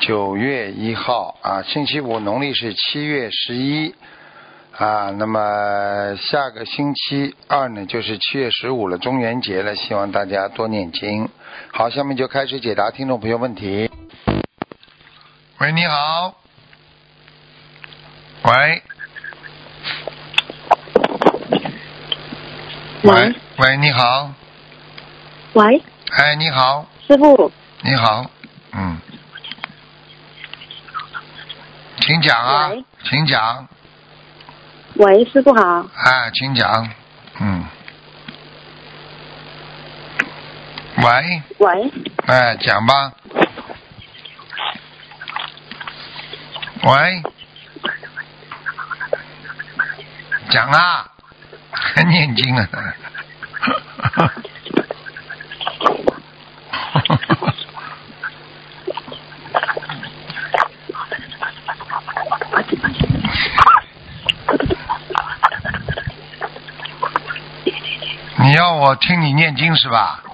九月一号啊，星期五，农历是七月十一啊。那么下个星期二呢，就是七月十五了，中元节了，希望大家多念经。好，下面就开始解答听众朋友问题。喂，你好。喂。喂喂，你好。喂，哎，你好，师傅，你好，嗯，请讲啊，请讲，喂，师傅好，哎，请讲，嗯，喂，喂，哎，讲吧，喂，讲啊，还 念经啊。你要我听你念经是吧？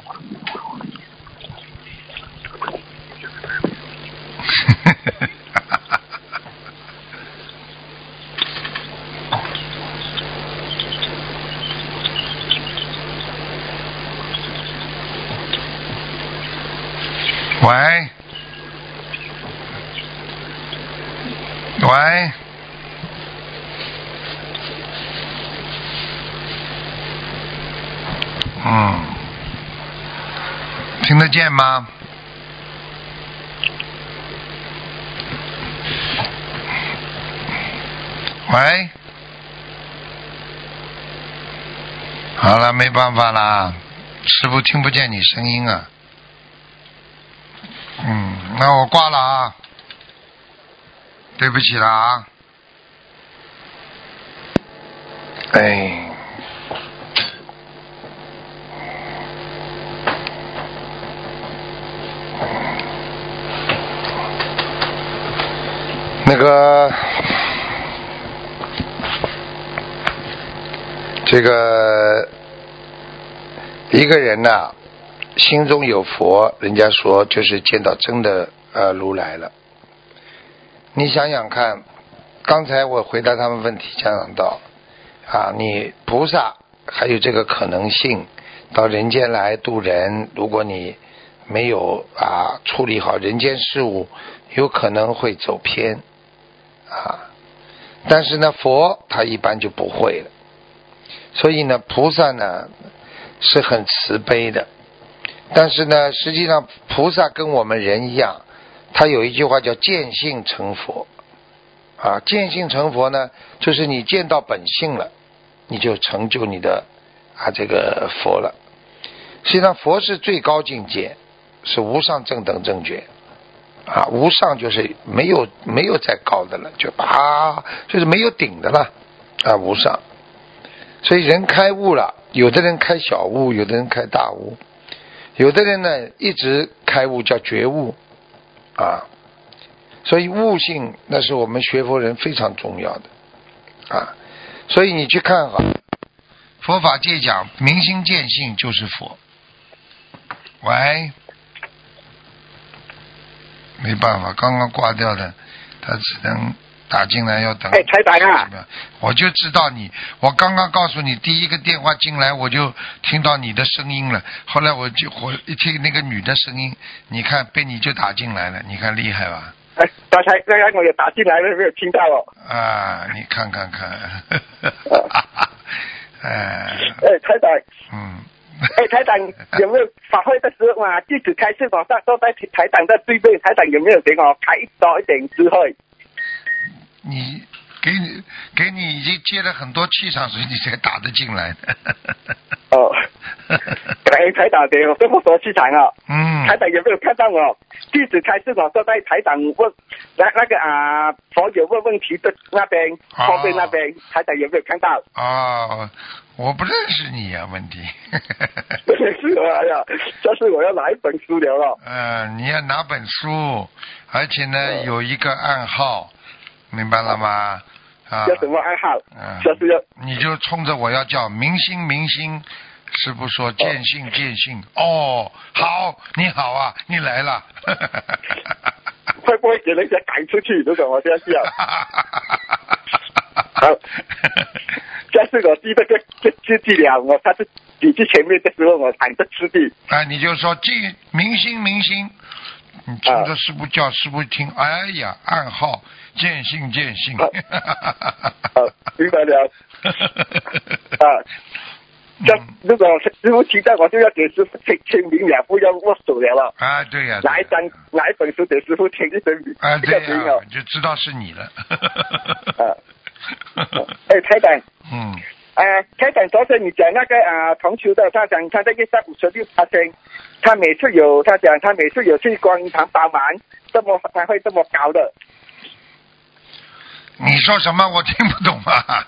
喂，嗯，听见吗？喂，好了，没办法啦，师傅听不见你声音啊。嗯，那我挂了啊，对不起了啊。哎，那个，这个一个人呐、心中有佛，人家说就是见到真的呃如来了。你想想看，刚才我回答他们问题，讲到啊，你菩萨还有这个可能性到人间来度人，如果你没有啊处理好人间事务，有可能会走偏啊。但是呢，佛他一般就不会了，所以呢，菩萨呢是很慈悲的。但是呢，实际上菩萨跟我们人一样，他有一句话叫见性成佛。啊，见性成佛呢，就是你见到本性了，你就成就你的啊这个佛了。实际上，佛是最高境界，是无上正等正觉。啊，无上就是没有没有再高的了，就啊就是没有顶的了啊，无上。所以人开悟了，有的人开小悟，有的人开大悟。有的人呢，一直开悟叫觉悟啊，所以悟性那是我们学佛人非常重要的啊。所以你去看哈，佛法界讲明心见性就是佛。喂，没办法，刚刚挂掉的，他只能打进来要等。哎，台长啊，我就知道你，我刚刚告诉你第一个电话进来，我就听到你的声音了。后来我就我一听那个女的声音，你看被你就打进来了，你看厉害吧？哎，刚才刚刚我也打进来了，没有听到哦。啊，你看看看，哎，哎，台长，嗯，哎，台长有没有法会的时候啊，弟子开示网上坐在台长的对面，台长有没有给我开多一点智慧？你给你给你已经接了很多气场，所以你才打得进来的。哦，感恩台长给我这么多气场啊！嗯，台长有没有看到我弟子开始我坐在台长问那那个啊佛友问问题的那边哦后面那边，台长有没有看到？哦，我不认识你呀、问题。不是我呀，这是我要拿一本书了了。呃，你要拿本书，而且呢嗯有一个暗号，明白了吗？啊，叫什么暗号？嗯就是要你就冲着我要叫明星明星，师傅说见信见信。哦，好，你好啊，你来了。会不会给人家赶出去？如果我这样叫，好这是我记得这这这记了，我他是你去前面的时候，我喊着师弟。啊，你就说见明星明星，你冲着师傅叫，师傅听，哎呀，暗号见信见信。好，明白了。啊，这嗯如果师傅听到，我就要给师傅签签名了，不要握手了了。啊，对呀、拿一张拿一本书给师傅签一声名，啊，对呀。就知道是你了。啊，哎，台长，嗯，啊，台长，昨天你讲那个啊同球的，他讲他在一三五十六八千，他每次有他讲他每次有去观音堂帮忙，这么才会这么高的。你说什么？我听不懂啊。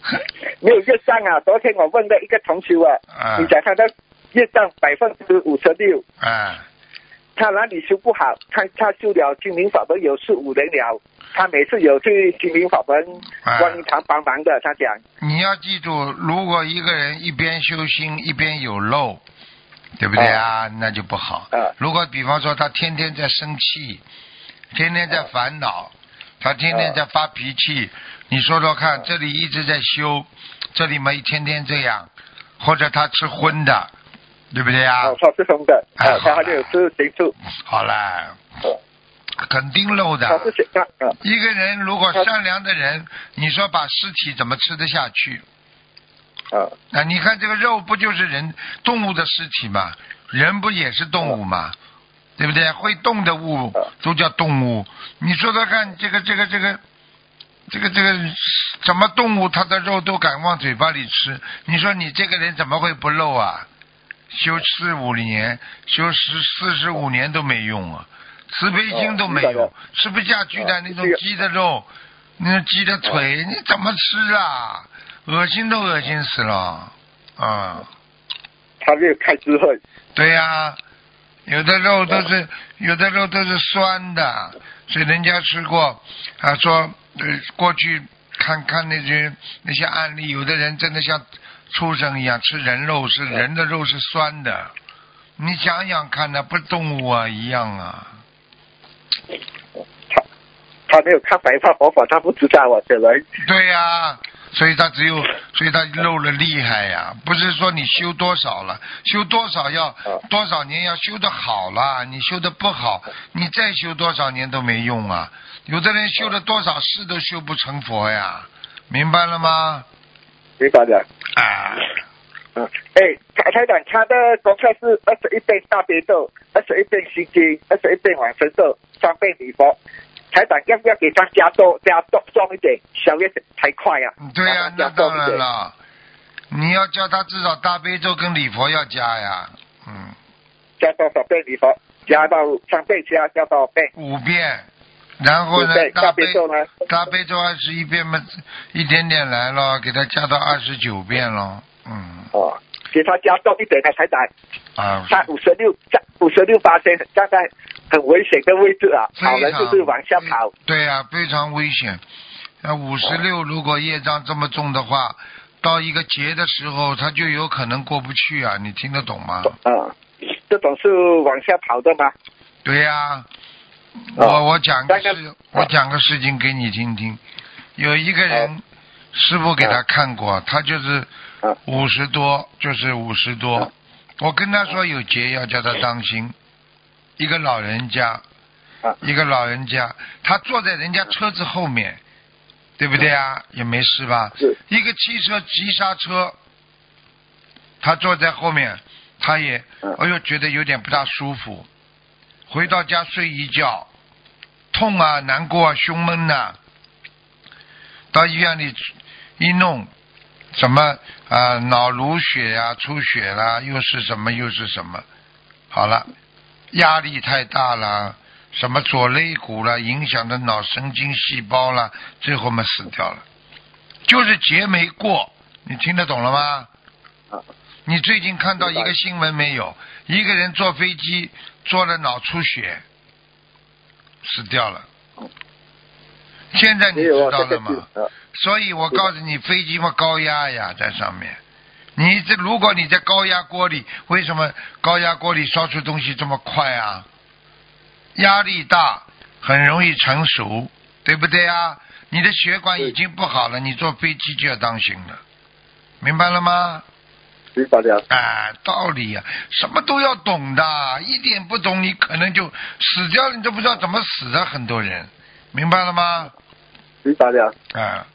没有业障啊！昨天我问了一个同学啊，啊你讲他的业障百分之五十六，啊，他哪里修不好？他他修了精灵法门有四五年了，他每次有去精灵法门啊观音堂帮忙的，他讲你要记住，如果一个人一边修心一边有漏，对不对啊？那就不好。啊如果比方说他天天在生气，天天在烦恼，他天天在发脾气，你说说看，这里一直在修，这里嘛一天天这样，或者他吃荤的，对不对啊哦，？他是红的，好还有吃清楚，好了，哦肯定漏的。一个人如果善良的人，你说把尸体怎么吃得下去？啊啊，你看这个肉不就是人动物的尸体吗？人不也是动物吗？对不对？会动的物都叫动物。你说说看，这个这个这个这个这个什么动物，它的肉都敢往嘴巴里吃？你说你这个人怎么会不漏啊？修四五年，修十四十五年都没用啊，慈悲心都没有哦明白了，吃不下去的那种鸡的肉，那种鸡的腿，你怎么吃啊？恶心都恶心死了，啊，他没有开智慧，对呀、有的肉都是有的肉都是酸的，所以人家吃过啊，说呃过去看看那些那些案例，有的人真的像畜生一样吃人肉，是人的肉是酸的，你想想看呢，不是动物啊一样啊，他他没有看白发佛法，他不知道啊，这人对呀、所以他只有，所以他漏了厉害呀、不是说你修多少了，修多少要多少年要修的好了，你修的不好，你再修多少年都没用啊。有的人修了多少世都修不成佛呀，明白了吗？明白了。啊，嗯，哎，台台长，他的功课是二十一遍大悲咒，二十一遍心经，二十一遍往生咒，三遍礼佛。台长要不要给他加多加多重一点，小月太快啊？对呀、让他那当然。了，你要叫他至少大悲咒跟礼佛要加呀，嗯，加多少遍礼佛？加到三遍加加多少遍？五遍，然后呢，大悲悲咒呢？大悲咒二十一遍嘛，一点点来了，给他加到二十九遍了。嗯哦，给他加重一点的才打，啊，他五十六加五十六八千，站在很危险的位置啊，跑人就是往下跑。对呀、非常危险。那五十六如果业障这么重的话，到一个劫的时候，他就有可能过不去啊！你听得懂吗？嗯，这种是往下跑的吗？对呀、哦我我讲个事，我讲个事情给你听听。有一个人，师傅给他看过，他就是啊五十多，就是五十多啊。我跟他说有劫，要叫他当心。一个老人家啊，一个老人家，他坐在人家车子后面，对不对啊？也没事吧？一个汽车急刹车，他坐在后面，他也嗯哎呦觉得有点不大舒服。回到家睡一觉，痛啊，难过啊，胸闷呐、到医院里一弄，什么啊脑颅血啊、出血啦，又是什么又是什么，好了，压力太大了，什么左肋骨了，影响的脑神经细胞了，最后嘛死掉了，就是劫没过，你听得懂了吗？啊。你最近看到一个新闻没有？一个人坐飞机坐了脑出血，死掉了。现在你知道了吗？所以我告诉你，飞机嘛高压呀，在上面。你这如果你在高压锅里，为什么高压锅里烧出东西这么快啊？压力大，很容易成熟，对不对啊？你的血管已经不好了，你坐飞机就要当心了，明白了吗？明白了，哎，道理呀、什么都要懂的，一点不懂你可能就死掉了，你都不知道怎么死的，很多人，明白了吗？明白了。啊，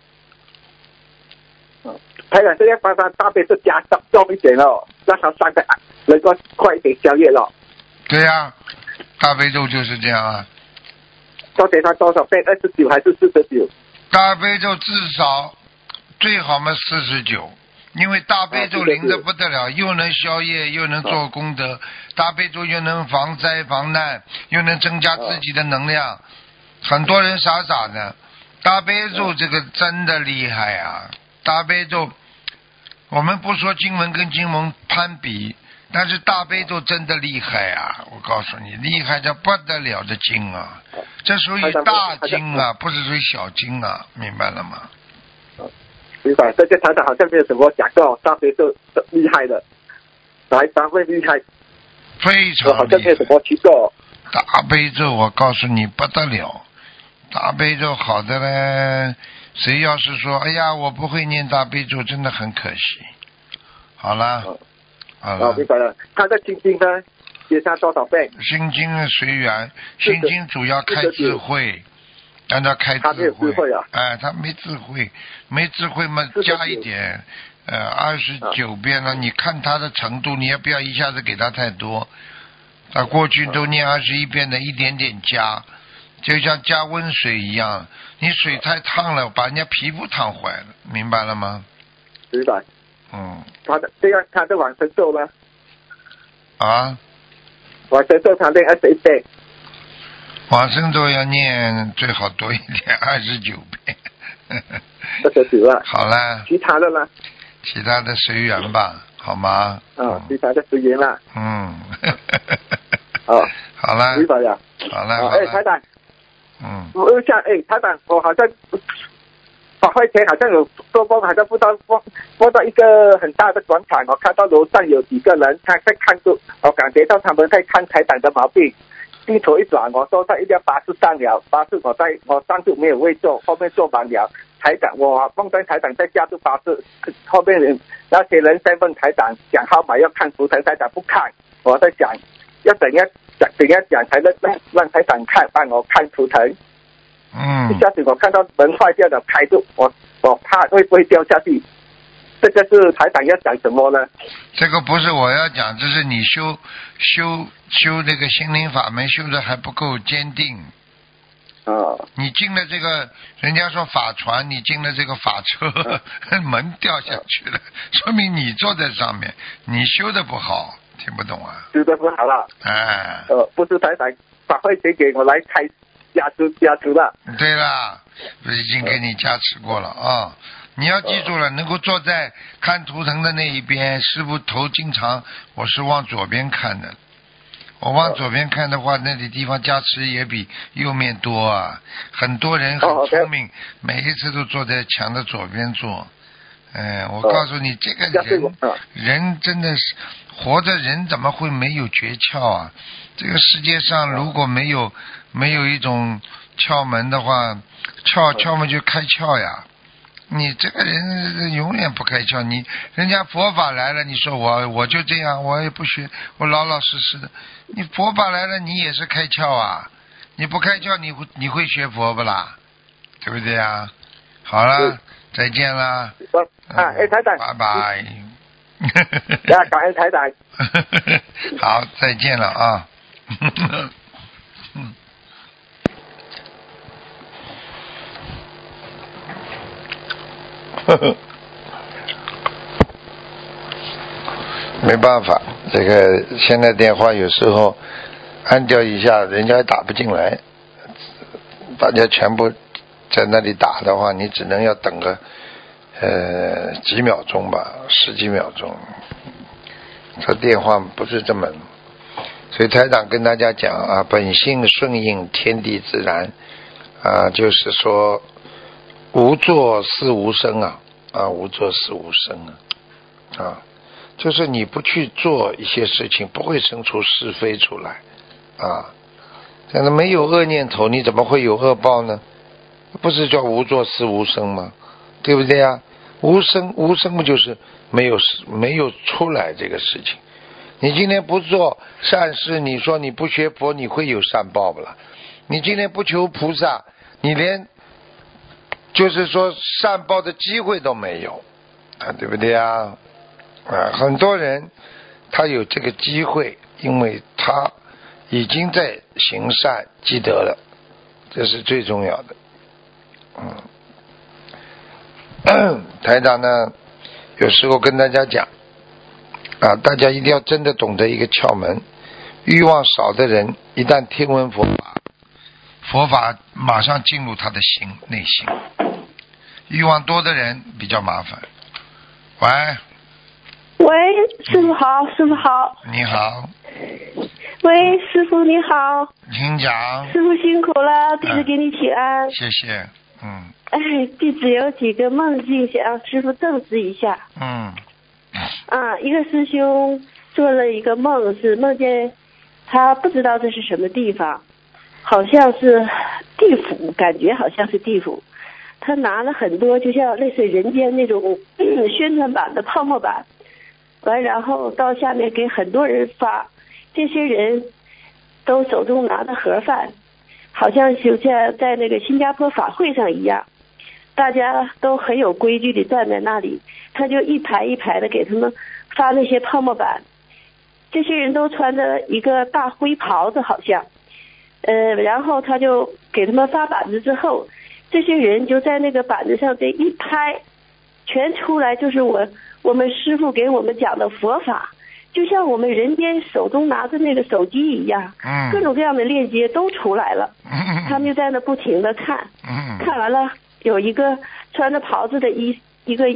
台长，这样帮他大悲是加重重一点哦，让他三个能够快一点消业了。对呀、大悲咒就是这样啊。到底他多少倍？二十九还是四十九？大悲咒至少最好嘛四十九，因为大悲咒啊灵的不得了，又能消业，又能做功德，大悲咒又能防灾防难，又能增加自己的能量。很多人傻傻的，大悲咒这个真的厉害啊！大悲咒，我们不说经文跟经文攀比，但是大悲咒真的厉害啊！我告诉你，厉害的不得了的经啊！这属于大经啊，不是属于小经啊，明白了吗？明白。这些台长好像没有什么讲过大悲咒的厉害的，哪一方面厉害？非常厉害。像没有什么去过。大悲咒，我告诉你不得了，大悲咒好的嘞。谁要是说，哎呀，我不会念大悲咒，真的很可惜。好了，哦好啊，了明，白了。他的心经呢，接下多少倍？心经随缘，心经主要开智慧，让他开他没有智慧啊哎，他没智慧，没智慧嘛，加一点，呃，二十九遍了。你看他的程度，你也不要一下子给他太多。他过去都念二十一遍的，一点点加，就像加温水一样。你水太烫了，把人家皮肤烫坏了，明白了吗？明白。嗯，他的这样，他的往生咒呢？啊，往生咒他练二十一倍。往生咒要念最好多一点，二十九遍。二十九啊。好了，其他的呢？其他的随缘吧，好吗？啊，其他的随缘啦。嗯，哦，好了，明白呀。好了，啊，好哎，台，长，嗯，我问一下，哎，台长，我好像法会前好像有做梦，好像不知道梦梦到一个很大的广场，我看到楼上有几个人，他在看着，我感觉到他们在看台长的毛病。低头一转，我说在一辆巴士上了，巴士我在我上就没有位坐，后面坐满了。台长，我梦见台长在加入巴士，后面人那些人在问台长讲号码要看图腾，台长不看，我在想要怎样讲怎样讲才能让让台长看帮我看图腾。嗯一，下子我看到门坏掉了，开住，我我怕会不会掉下去。这个是台长要讲什么呢？这个不是我要讲，这是你修修修这个心灵法门修的还不够坚定。啊，你进了这个，人家说法船，你进了这个法车，门掉下去了，说明你坐在上面，你修的不好，听不懂啊？修的不好了。哎，呃，不是台长把会钱给我来开加持加持了。对啦，已经给你加持过了啊、你要记住了，能够坐在看图腾的那一边，师傅头经常我是往左边看的。我往左边看的话，那里地方加持也比右面多啊。很多人很聪明，每一次都坐在墙的左边坐。哎，我哦告诉你，这个人啊人真的是活着，人怎么会没有诀窍啊？这个世界上如果没有没有一种窍门的话，窍窍门就开窍呀。你这个人永远不开窍，你人家佛法来了，你说我我就这样，我也不学，我老老实实的。你佛法来了，你也是开窍啊，你不开窍，你会你会学佛不啦？对不对啊？好了，再见啦。说啊，哎，台长，拜拜。呀，感恩台长。好，再见了啊。嗯。呵 呵没办法，这个现在电话有时候按掉一下，人家打不进来，大家全部在那里打的话，你只能要等个呃几秒钟吧，十几秒钟。这电话不是这么，所以台长跟大家讲啊，本性顺应天地自然啊，就是说无作是无生啊啊，无作是无生啊啊。就是你不去做一些事情，不会生出是非出来，啊，现在没有恶念头，你怎么会有恶报呢？不是叫无作是无生吗？对不对呀？无生无生不就是没有没有出来这个事情？你今天不做善事，你说你不学佛，你会有善报不啦？你今天不求菩萨，你连就是说善报的机会都没有啊，对不对啊？啊，很多人他有这个机会，因为他已经在行善积德了，这是最重要的。嗯，台长呢，有时候跟大家讲啊，大家一定要真的懂得一个窍门：欲望少的人，一旦听闻佛法，佛法马上进入他的心内心；欲望多的人比较麻烦。喂。喂，师傅好，师傅好。你好。喂，师傅你好。请讲。师傅辛苦了，弟子给你请安。谢谢，嗯。哎，弟子有几个梦境想让师傅证实一下。嗯。啊，一个师兄做了一个梦，是梦见他不知道这是什么地方，好像是地府，感觉好像是地府。他拿了很多，就像类似人间那种 宣传版的泡沫板。完，然后到下面给很多人发，这些人都手中拿着盒饭，好像就像在那个新加坡法会上一样，大家都很有规矩的站在那里，他就一排一排的给他们发那些泡沫板，这些人都穿着一个大灰袍子，好像，呃，然后他就给他们发板子之后，这些人就在那个板子上这一拍，全出来就是我。我们师傅给我们讲的佛法，就像我们人间手中拿着那个手机一样，各种各样的链接都出来了。他们就在那不停的看，看完了，有一个穿着袍子的一一个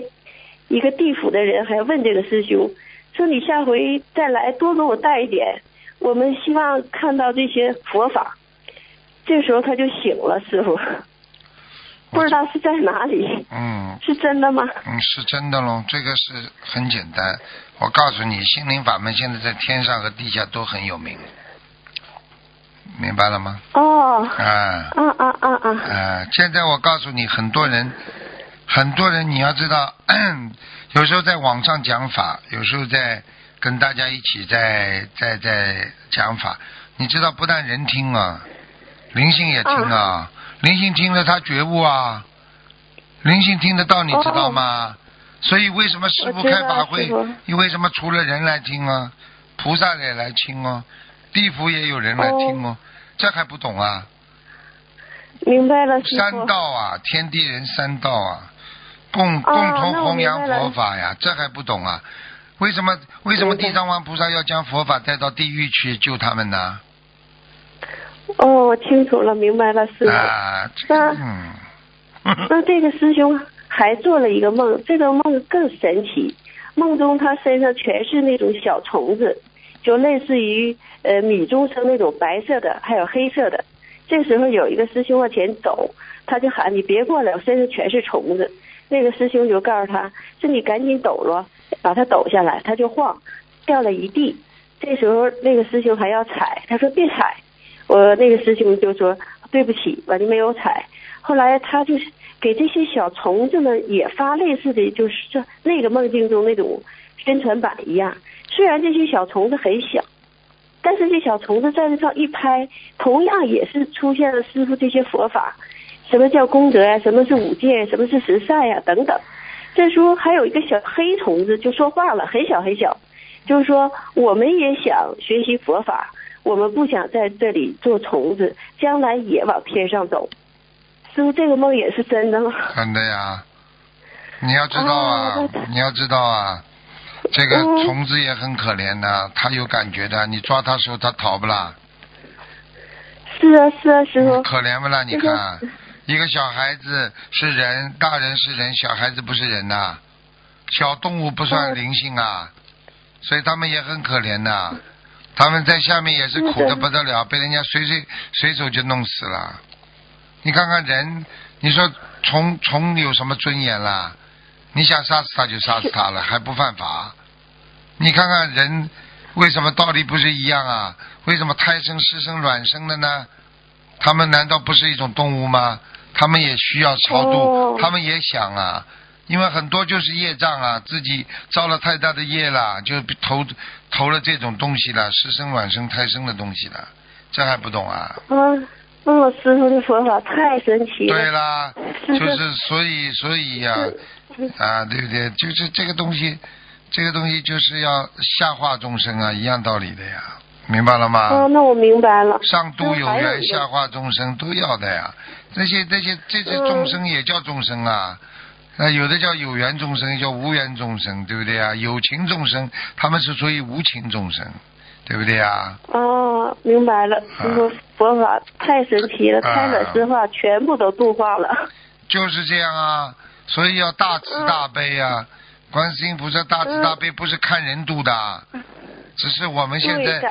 一个地府的人还问这个师兄，说你下回再来多给我带一点，我们希望看到这些佛法。这时候他就醒了，师傅。不知道是在哪里？嗯，是真的吗？嗯，是真的喽。这个是很简单，我告诉你，心灵法门现在在天上和地下都很有名，明白了吗？哦。啊。啊啊啊啊！啊，现在我告诉你，很多人，很多人，你要知道，有时候在网上讲法，有时候在跟大家一起在在在讲法，你知道，不但人听啊，灵性也听啊。灵性听了他觉悟啊，灵性听得到你知道吗？所以为什么师傅开法会？你为什么除了人来听啊？菩萨也来听哦，地府也有人来听哦，这还不懂啊？明白了，三道啊，天地人三道啊，共共同弘扬佛法呀，这还不懂啊？为什么为什么地藏王菩萨要将佛法带到地狱去救他们呢？哦，我清楚了，明白了，师傅。那 那这个师兄还做了一个梦，这个梦更神奇。梦中他身上全是那种小虫子，就类似于呃米中生那种白色的，还有黑色的。这时候有一个师兄往前走，他就喊：“你别过来，我身上全是虫子。”那个师兄就告诉他：“说你赶紧抖了，把它抖下来。”他就晃，掉了一地。这时候那个师兄还要踩，他说：“别踩。”我那个师兄就说对不起，我就没有踩。后来他就是给这些小虫子们也发类似的就是这那个梦境中那种宣传板一样。虽然这些小虫子很小，但是这小虫子在这上一拍，同样也是出现了师傅这些佛法，什么叫功德呀？什么是五戒？什么是十善呀？等等。这时候还有一个小黑虫子就说话了，很小很小，就是说我们也想学习佛法。我们不想在这里做虫子，将来也往天上走。师傅，这个梦也是真的吗？真的呀。你要知道啊你要知道啊，这个嗯虫子也很可怜的，它有感觉的，你抓它时候它逃不啦？是啊是啊，师傅。可怜不啦？你看，一个小孩子是人，大人是人，小孩子不是人呐、小动物不算嗯灵性啊，所以他们也很可怜呐、他们在下面也是苦是的的不得了，被人家随随随手就弄死了。你看看人，你说虫虫有什么尊严啦？你想杀死他就杀死他了，还不犯法？你看看人，为什么道理不是一样啊？为什么胎生、湿生、卵生的呢？他们难道不是一种动物吗？他们也需要超度，哦他们也想啊，因为很多就是业障啊，自己造了太大的业了，就投投了这种东西了，湿生、卵生、胎生的东西了，这还不懂啊？嗯嗯，师傅的佛法太神奇了。对啦，就是所以所以呀、啊，对不对？就是这个东西，这个东西就是要下化众生啊，一样道理的呀，明白了吗？哦，那我明白了。上都有缘，下化众生都要的呀。那些那些这些众生也叫众生啊，那有的叫有缘众生，叫无缘众生，对不对啊？有情众生，他们是属于无情众生，对不对啊？哦，明白了，师傅佛法太神奇了，啊开了之后全部都度化了。就是这样啊，所以要大慈大悲啊。观世音菩萨大慈大悲不是看人度的，只是我们现，在。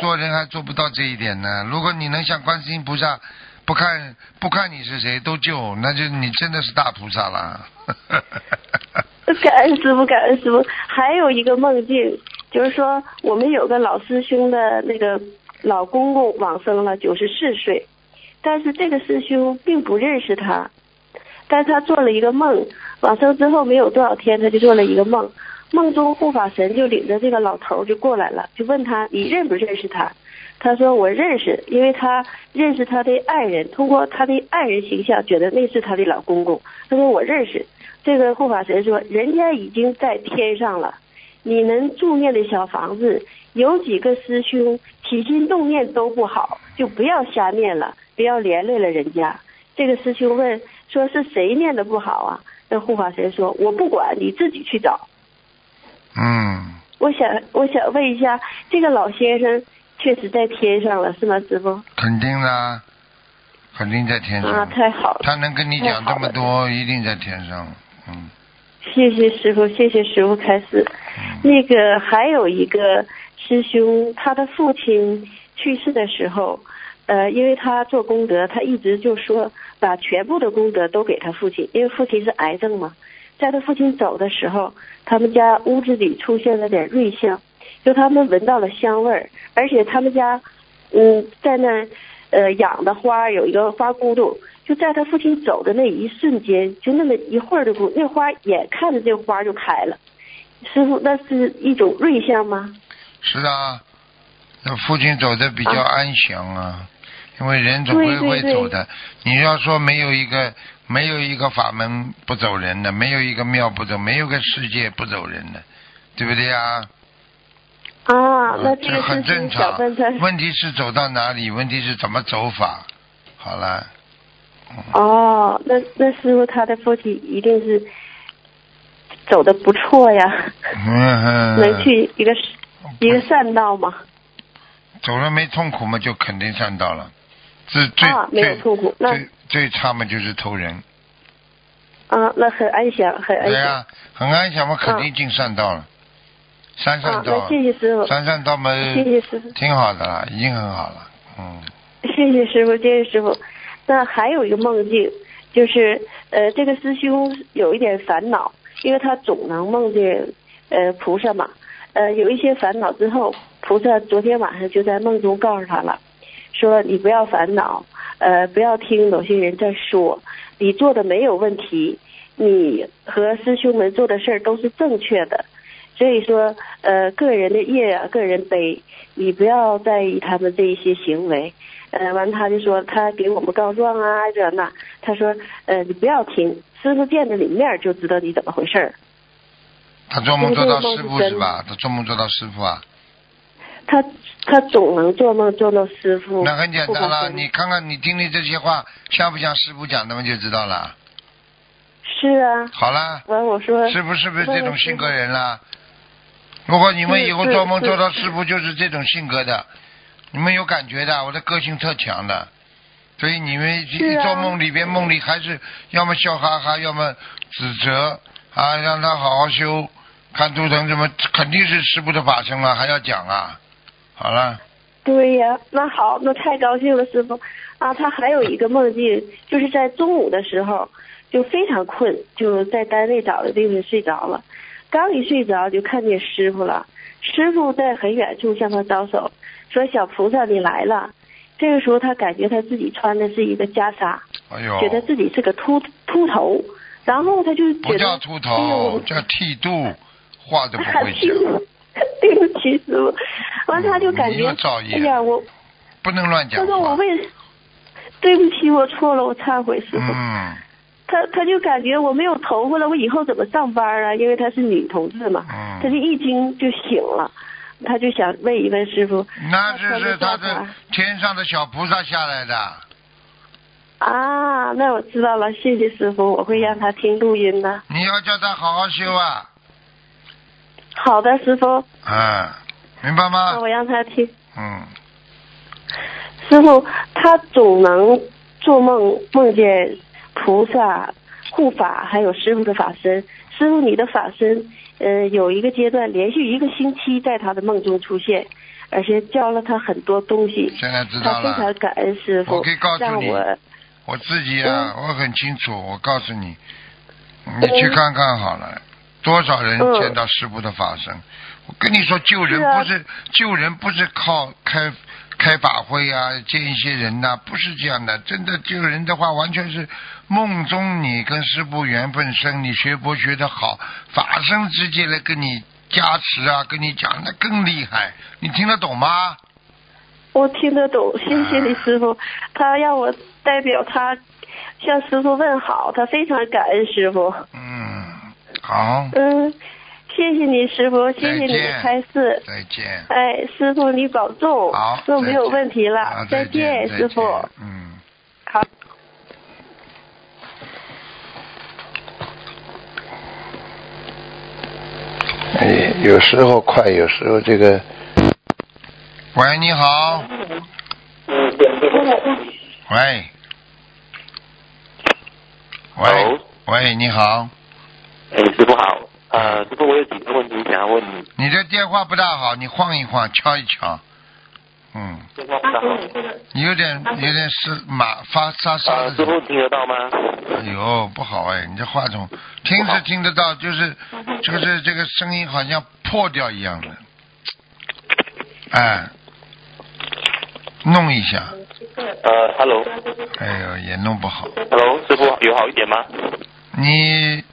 做人还做不到这一点呢。如果你能像观世音菩萨，不看不看你是谁都救，那就你真的是大菩萨了。感恩师傅，感恩师傅。还有一个梦境，就是说我们有个老师兄的那个老公公往生了，九十四岁，但是这个师兄并不认识他，但他做了一个梦，往生之后没有多少天，他就做了一个梦，梦中护法神就领着这个老头就过来了，就问他你认不认识他？他说我认识，因为他认识他的爱人，通过他的爱人形象，觉得那是他的老公公。他说我认识。这个护法神说，人家已经在天上了，你能住念的小房子，有几个师兄起心动念都不好，就不要瞎念了，不要连累了人家。这个师兄问说是谁念的不好啊？那护法神说，我不管，你自己去找。嗯，我想，我想问一下，这个老先生确实在天上了，是吗，师傅？肯定的，肯定在天上。啊，太好了，他能跟你讲这么多，一定在天上。嗯，谢谢师傅，谢谢师傅开始。那个还有一个师兄，他的父亲去世的时候，呃，因为他做功德，他一直就说把全部的功德都给他父亲，因为父亲是癌症嘛。在他父亲走的时候，他们家屋子里出现了点瑞香，就他们闻到了香味儿，而且他们家，嗯，在那呃养的花有一个花骨朵，就在他父亲走的那一瞬间，就那么一会儿的功夫，那花眼看着这花就开了。师傅，那是一种瑞相吗？是啊，那父亲走的比较啊安详啊，因为人总归对对对会走的。你要说没有一个没有一个法门不走人的，没有一个庙不走，没有个世界不走人的，对不对呀？啊，那嗯这这个很正常问题是走到哪里？问题是怎么走法？好了，哦，那那师傅他的父亲一定是走的不错呀，嗯，能去一个一个善道吗？走了没痛苦嘛，就肯定善道了。这最、啊，没有最痛苦，那最最差嘛就是偷人，啊，那很安详，很安详。对呀、很安详嘛，肯定进善道了。三善啊，道，那谢谢师傅，三善道嘛，谢谢师傅，挺好的了，已经很好了。嗯，谢谢师傅，谢谢师傅。那还有一个梦境，就是呃，这个师兄有一点烦恼，因为他总能梦见呃菩萨嘛，呃，有一些烦恼之后，菩萨昨天晚上就在梦中告诉他了，说你不要烦恼，呃，不要听某些人在说，你做的没有问题，你和师兄们做的事儿都是正确的。所以说，呃，个人的业啊，个人悲，你不要在意他们这一些行为。呃，完他就说他给我们告状啊，这那。他说，呃，你不要听，师傅见着你面儿就知道你怎么回事儿。他做梦做到师傅是吧？他做梦做到师傅啊？他他总能做梦做到师傅。那很简单了，你看看你听听这些话像不像师傅讲的嘛，就知道了。是啊，好了，完我说是不是不是这种性格问人啦？如果你们以后做梦做到师傅就是这种性格的，你们有感觉的，我的个性特强的，所以你们做梦里边梦里还是要么笑哈哈，要么指责啊，让他好好修，看图腾什么，肯定是师傅的法身了，还要讲啊。好了，对呀，那好，那太高兴了，师傅啊！他还有一个梦境，就是在中午的时候就非常困，就在单位找的地方睡着了。刚一睡着就看见师傅了，师傅在很远处向他招手，说：“小菩萨，你来了。”这个时候他感觉他自己穿的是一个袈裟，哎呦，觉得自己是个秃秃头，然后他就觉得不叫秃哎头呦，叫剃度，话都不 会 对不起，师傅。完他就感觉哎呀，我不能乱讲他说我。为，对不起，我错了，我忏悔，师傅。嗯他他就感觉我没有头发了，我以后怎么上班啊？因为她是女同志嘛，嗯他就一惊就醒了，他就想问一问师傅那这是他的天上的小菩萨下来的，啊，那我知道了，谢谢师傅，我会让他听录音的。你要叫他好好修啊，好的，师傅，嗯，明白那吗我？让他听。嗯，师傅，他总能做梦梦见菩萨护法，还有师傅的法身。师傅，你的法身，呃，有一个阶段连续一个星期在他的梦中出现，而且教了他很多东西。现在知道他非常。感恩师傅，我可以告诉你我我自己啊，嗯我很清楚，我告诉你，你去看看好了，多少人嗯见到师傅的法身。我跟你说，救人是啊不是救人，不是靠开开法会啊，见一些人呐、不是这样的。真的救人的话，完全是梦中你跟师傅缘分深，你学佛学得好，法身直接来跟你加持啊，跟你讲，那更厉害。你听得懂吗？我听得懂，谢谢你师傅。他让我代表他向师傅问好，他非常感恩师傅。嗯，好，嗯，谢谢你师傅，谢谢你的开示。再见。哎，师傅你保重。好，那没有问题了。好再再见，师傅。嗯。好。哎，有时候快，有时候这个。喂，你好。喂。喂。喂，你好。哎，师傅好，呃，师傅，我有几个问题想要问你。你这电话不大好，你晃一晃，敲一敲。嗯。你有点有点是马发沙沙呃，的声音。师傅听得到吗？哎呦，不好哎！你这话筒听是听得到，就是就是这个声音好像破掉一样的，哎，弄一下，呃，Hello，Hello，哎呦也弄不好。hello，师傅有好一点吗？你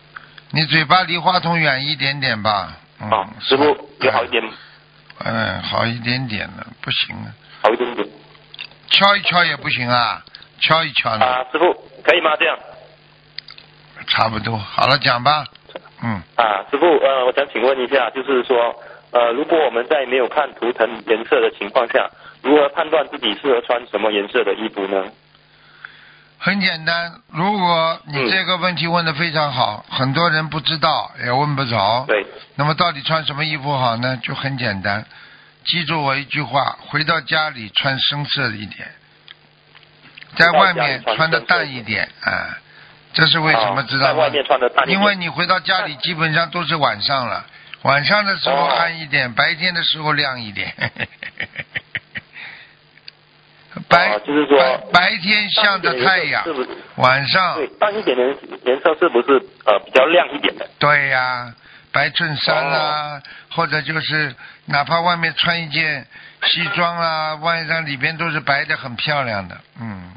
你嘴巴离话筒远一点点吧。嗯，好，师傅有好一点，嗯，好一点点了，不行啊，好一点点。敲一敲也不行啊，敲一敲呢，啊，师傅可以吗？这样差不多。好了，讲吧。嗯，啊，师傅，呃，我想请问一下，就是说，呃，如果我们在没有看图腾颜色的情况下，如何判断自己适合穿什么颜色的衣服呢？很简单，如果你嗯这个问题问的非常好，很多人不知道，也问不着。对，那么到底穿什么衣服好呢？就很简单，记住我一句话：回到家里穿深色一点，在外面穿的淡一点啊。这是为什么啊知道吗在外？面穿的淡一点因为你回到家里基本上都是晚上了，晚上的时候哦暗一点，白天的时候亮一点。白、哦就是说白白天向着太阳是，不是？晚上对，淡一点的颜色是不是呃比较亮一点的？对呀、白衬衫哦啦，或者就是哪怕外面穿一件西装啦，外上里边都是白的，很漂亮的。嗯，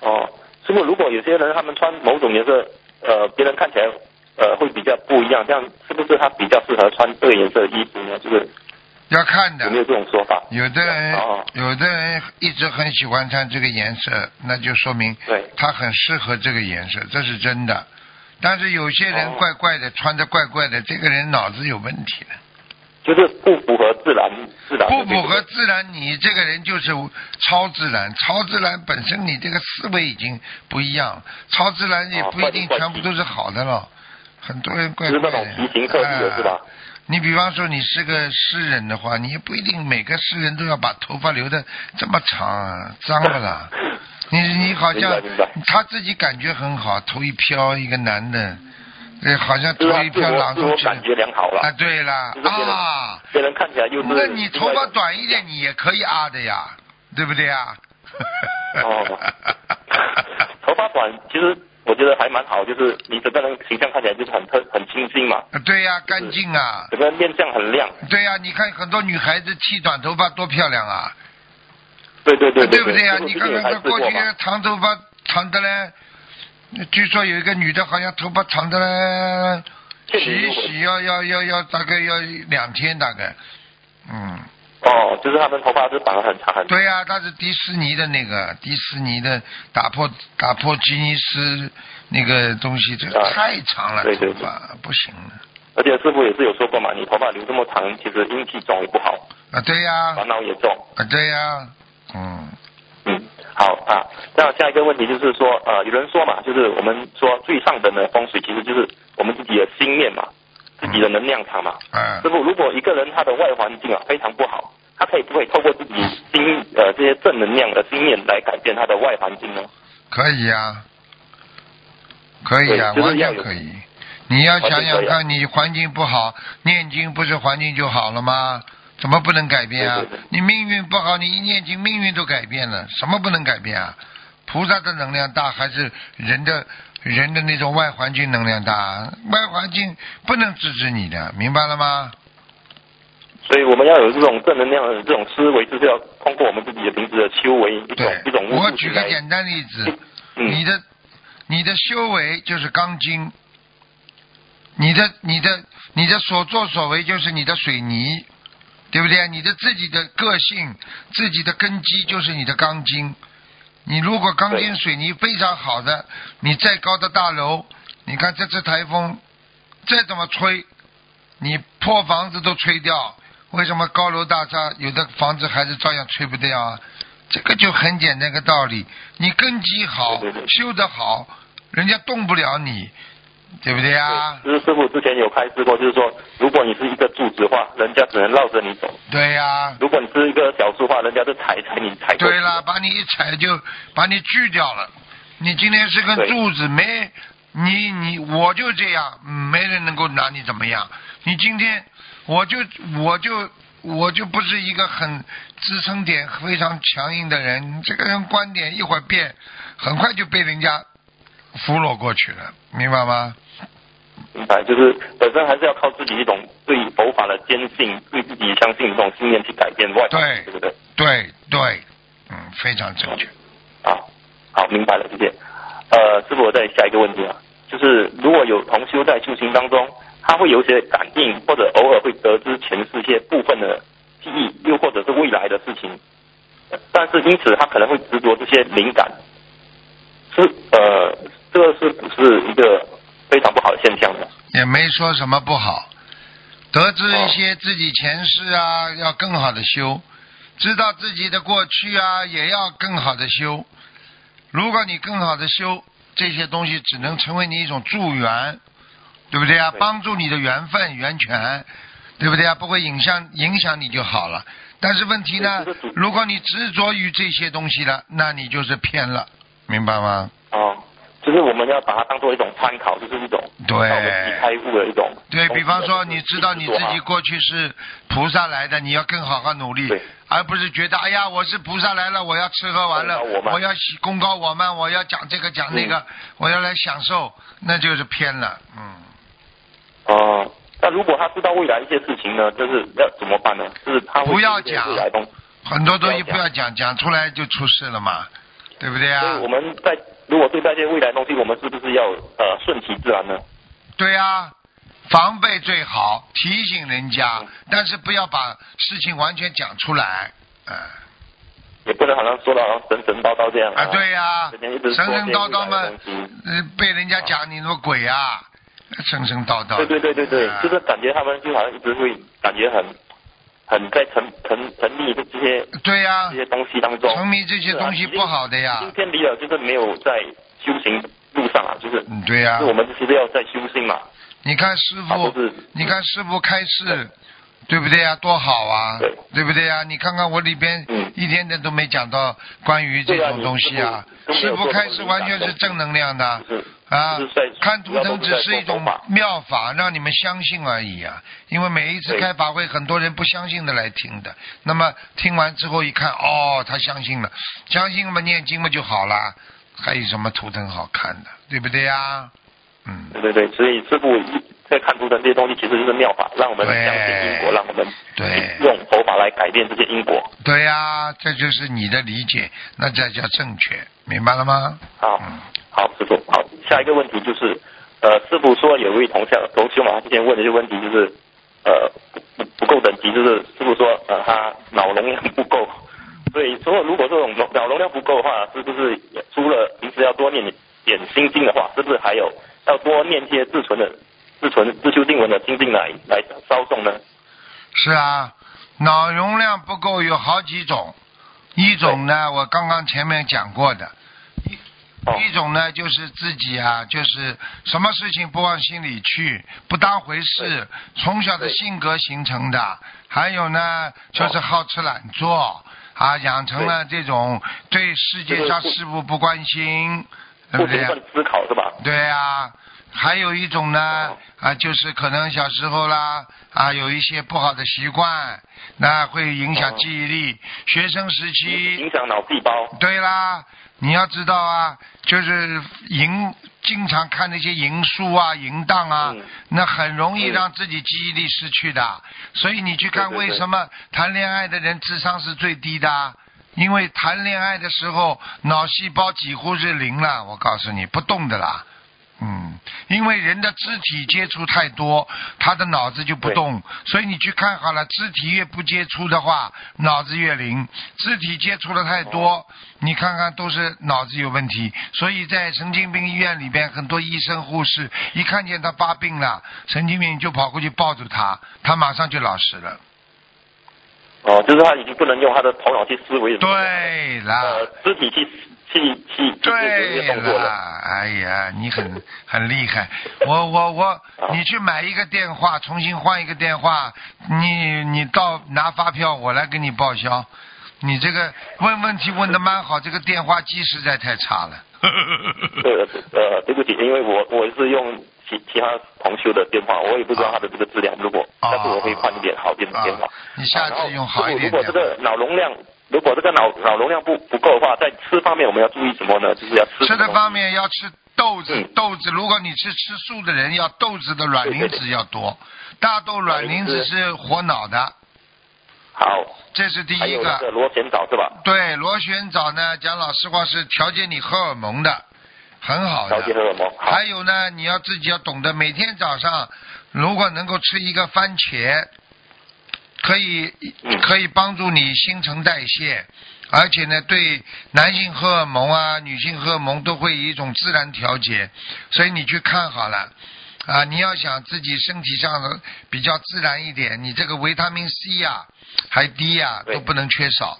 哦，师傅，如果有些人他们穿某种颜色，呃，别人看起来呃会比较不一样，这样是不是他比较适合穿这个颜色的衣服呢？就是要看的有。没有这种说法？有的人，哦有的人一直很喜欢穿这个颜色，那就说明，他很适合这个颜色，这是真的。但是有些人哦怪怪的，穿的怪怪的，这个人脑子有问题的。就是不符合自然自然不符合自然，你这个人就是超自然。超自然本身你这个思维已经不一样了，超自然也哦不一定全部都是好的了。很多人怪就是怪的那种畸形是吧？你比方说你是个诗人的话，你也不一定每个诗人都要把头发留的这么长啊，脏了啦。你你好像他自己感觉很好，头一飘，一个男的，呃，好像头一飘朗诵起来感觉良好了，啊，对了啊，别人看起来那你头发短一点，你也可以啊的呀，对不对呀？哦 头发短，其实我觉得还蛮好，就是你整个人形象看起来就是很特很清新嘛，对呀，干净啊，整个面相很亮。对呀，你看很多女孩子剃短头发多漂亮啊，对对对对不对呀？你看看她过去长头发长的嘞，据说有一个女的好像头发长的嘞，洗一洗要要要要大概要两天大概，嗯。哦，就是他们头发是绑得很长很长。对呀、他是迪士尼的那个迪士尼的打破打破吉尼斯那个东西，这太长了，对对头发不行了而且师傅也是有说过嘛，你头发留这么长，其实阴气重也不好，啊！对呀、烦恼也重。啊对呀、嗯，嗯，好啊。那下一个问题就是说，呃，有人说嘛，就是我们说最上等的风水，其实就是我们自己的心念嘛，自己的能量场嘛。嗯师傅，如果一个人他的外环境啊非常不好，他可以不可以透过自己心呃这些正能量的心念来改变他的外环境呢？可以啊、可以啊、就是完全可以。你要想想看，你环境不好，念经不是环境就好了吗？怎么不能改变啊？对对对你命运不好，你一念经，命运都改变了，什么不能改变啊？菩萨的能量大，还是人的人的那种外环境能量大？外环境不能制止你的，明白了吗？所以我们要有这种正能量的这种思维，就是要通过我们自己的平时的修为一种对一种，悟我举个简单例子，嗯你的你的修为就是钢筋，你的你的你的所作所为就是你的水泥，对不对？你的自己的个性、自己的根基就是你的钢筋。你如果钢筋水泥非常好的，你再高的大楼，你看这次台风再怎么吹，你破房子都吹掉。为什么高楼大厦有的房子还是照样吹不掉啊？这个就很简单个道理，你根基好对对，对修得好，人家动不了你，对不对啊？对，就是师傅之前有开示过，就是说，如果你是一个柱子的话，人家只能绕着你走；对呀、如果你是一个小树的话，人家就踩踩你踩。对了，把你一踩就把你锯掉了。你今天是根柱子，没你你我就这样，嗯没人能够拿你怎么样。你今天我就我就我就不是一个很支撑点非常强硬的人，你这个人观点一会儿变，很快就被人家俘虏过去了，明白吗？明白，就是本身还是要靠自己一种对佛法的坚信，对自己相信的这种信念去改变外环对对不对？对对，嗯，非常正确。好，好，明白了，谢谢。呃，师傅，我再下一个问题啊，就是如果有同修在修行当中，他会有些感应，或者偶尔会得知前世一些部分的记忆，又或者是未来的事情，呃但是因此他可能会执着这些灵感，是呃，这个是不是一个非常不好的现象呢？也没说什么不好，得知哦一些自己前世啊，要更好的修；知道自己的过去啊，也要更好的修。如果你更好的修，这些东西只能成为你一种助缘，对不对啊？对帮助你的缘分、源泉，对不对啊？不会影响影响你就好了。但是问题呢如果你执着于这些东西了，那你就是偏了，明白吗？哦，就是我们要把它当做一种参考，就是一种对开悟的一种。对比方说，你知道你自己过。去是菩萨来的，你要更好好努力，而不是觉得哎呀，我是菩萨来了，我要吃喝玩乐，我要喜功高我慢，我要讲这个讲那个，我要来享受，那就是偏了，嗯。哦，那如果他知道未来一些事情呢，就是要怎么办呢？就是他不要讲很多东西不要讲，讲出来就出事了嘛，对不对啊所以？我们在如果对待这些未来东西，我们是不是要呃顺其自然呢？对啊，防备最好，提醒人家嗯，但是不要把事情完全讲出来，嗯。也不能好像说的神神叨叨这样啊，对呀、神神叨叨嘛被人家讲你什么鬼啊，神神叨叨的。对对对对对，啊。就是感觉他们就好像一直会感觉很很在沉沉沉溺这这些对呀、这些东西当中，沉迷这些东西不好的呀。已经。偏离了，就是没有在修行路上啊，就是嗯，对呀、是我们其实要在修心嘛，你看师啊傅你看师傅开示，对。不对呀？多好啊，对。不对呀？你看看我里边嗯。一点点都没讲到关于这种东西啊。师傅傅开示完全是正能量的。就是啊看图腾只是一种妙法，让你们相信而已啊。因为每一次开法会，很多人不相信的来听的，那么听完之后一看，哦，他相信了，相信嘛念经嘛就好了，还有什么图腾好看的，对不对呀？嗯。对对对，所以师傅在看图腾这些东西，其实就是妙法，让我们对相信因果，让我们对用佛法来改变这些因果。对呀、这就是你的理解，那这叫正确，明白了吗？好嗯，好，师傅，好，下一个问题就是，呃，师傅说有一位同校同修嘛，他之前问的一个问题就是，呃，不不够等级，就是师傅说，呃，他脑容量不够，所以说如果这种脑容量不够的话，是不是除了平时要多念点心经的话，是不是还有要多念些自存的自存自修经文的心经来来烧送呢？是啊，脑容量不够有好几种，一种呢，我刚刚前面讲过的，哦。一种呢就是自己啊，就是什么事情不往心里去，不当回事，从小的性格形成的。还有呢，就是好吃懒做啊，养成了这种对世界上事物不关心，对不对？思考是吧？对呀、还有一种呢哦啊，就是可能小时候啦啊，有一些不好的习惯，那会影响哦记忆力。学生时期影响脑细胞。对啦，你要知道啊，就是淫，经常看那些淫书啊、淫荡啊，嗯那很容易嗯让自己记忆力失去的。所以你去看为什么谈恋爱的人智商是最低的？因为谈恋爱的时候脑细胞几乎是零了，我告诉你，不动的啦。嗯，因为人的肢体接触太多，他的脑子就不动，所以你去看好了，肢体越不接触的话，脑子越灵；肢体接触的太多，你看看都是脑子有问题。所以在神经病医院里边，很多医生护士一看见他发病了，神经病就跑过去抱住他，他马上就老实了。哦，就是他已经不能用他的头脑去思维，对啦。呃，肢体去去去对了。啦，哎呀，你很很厉害。我我我，你去买一个电话，重新换一个电话，你你到拿发票，我来给你报销。你这个问问题问的蛮好，这个电话机实在太差了。对 呃，对不起，因为我我是用其其他同修的电话，我也不知道他的这个质量。如果，啊但是我会换一点好一点的电话啊。你下次用好一点如果这个脑容量，如果这个脑脑容量不不够的话，在吃方面我们要注意什么呢？就是要吃吃的方面要吃豆子，嗯豆子，如果你是吃素的人，要豆子的卵磷脂要多。大豆卵磷脂是活脑的，好，这是第一个。有那个螺旋藻是吧？对，螺旋藻呢，讲老实话是调节你荷尔蒙的，很好的。调节荷尔蒙。还，有呢，你要自己要懂得，每天早上如果能够吃一个番茄，可以嗯可以帮助你新陈代谢，而且呢，对男性荷尔蒙啊、女性荷尔蒙都会有一种自然调节，所以你去看好了。啊，你要想自己身体上的比较自然一点，你这个维他命 C 呀、还低呀、对。都不能缺少。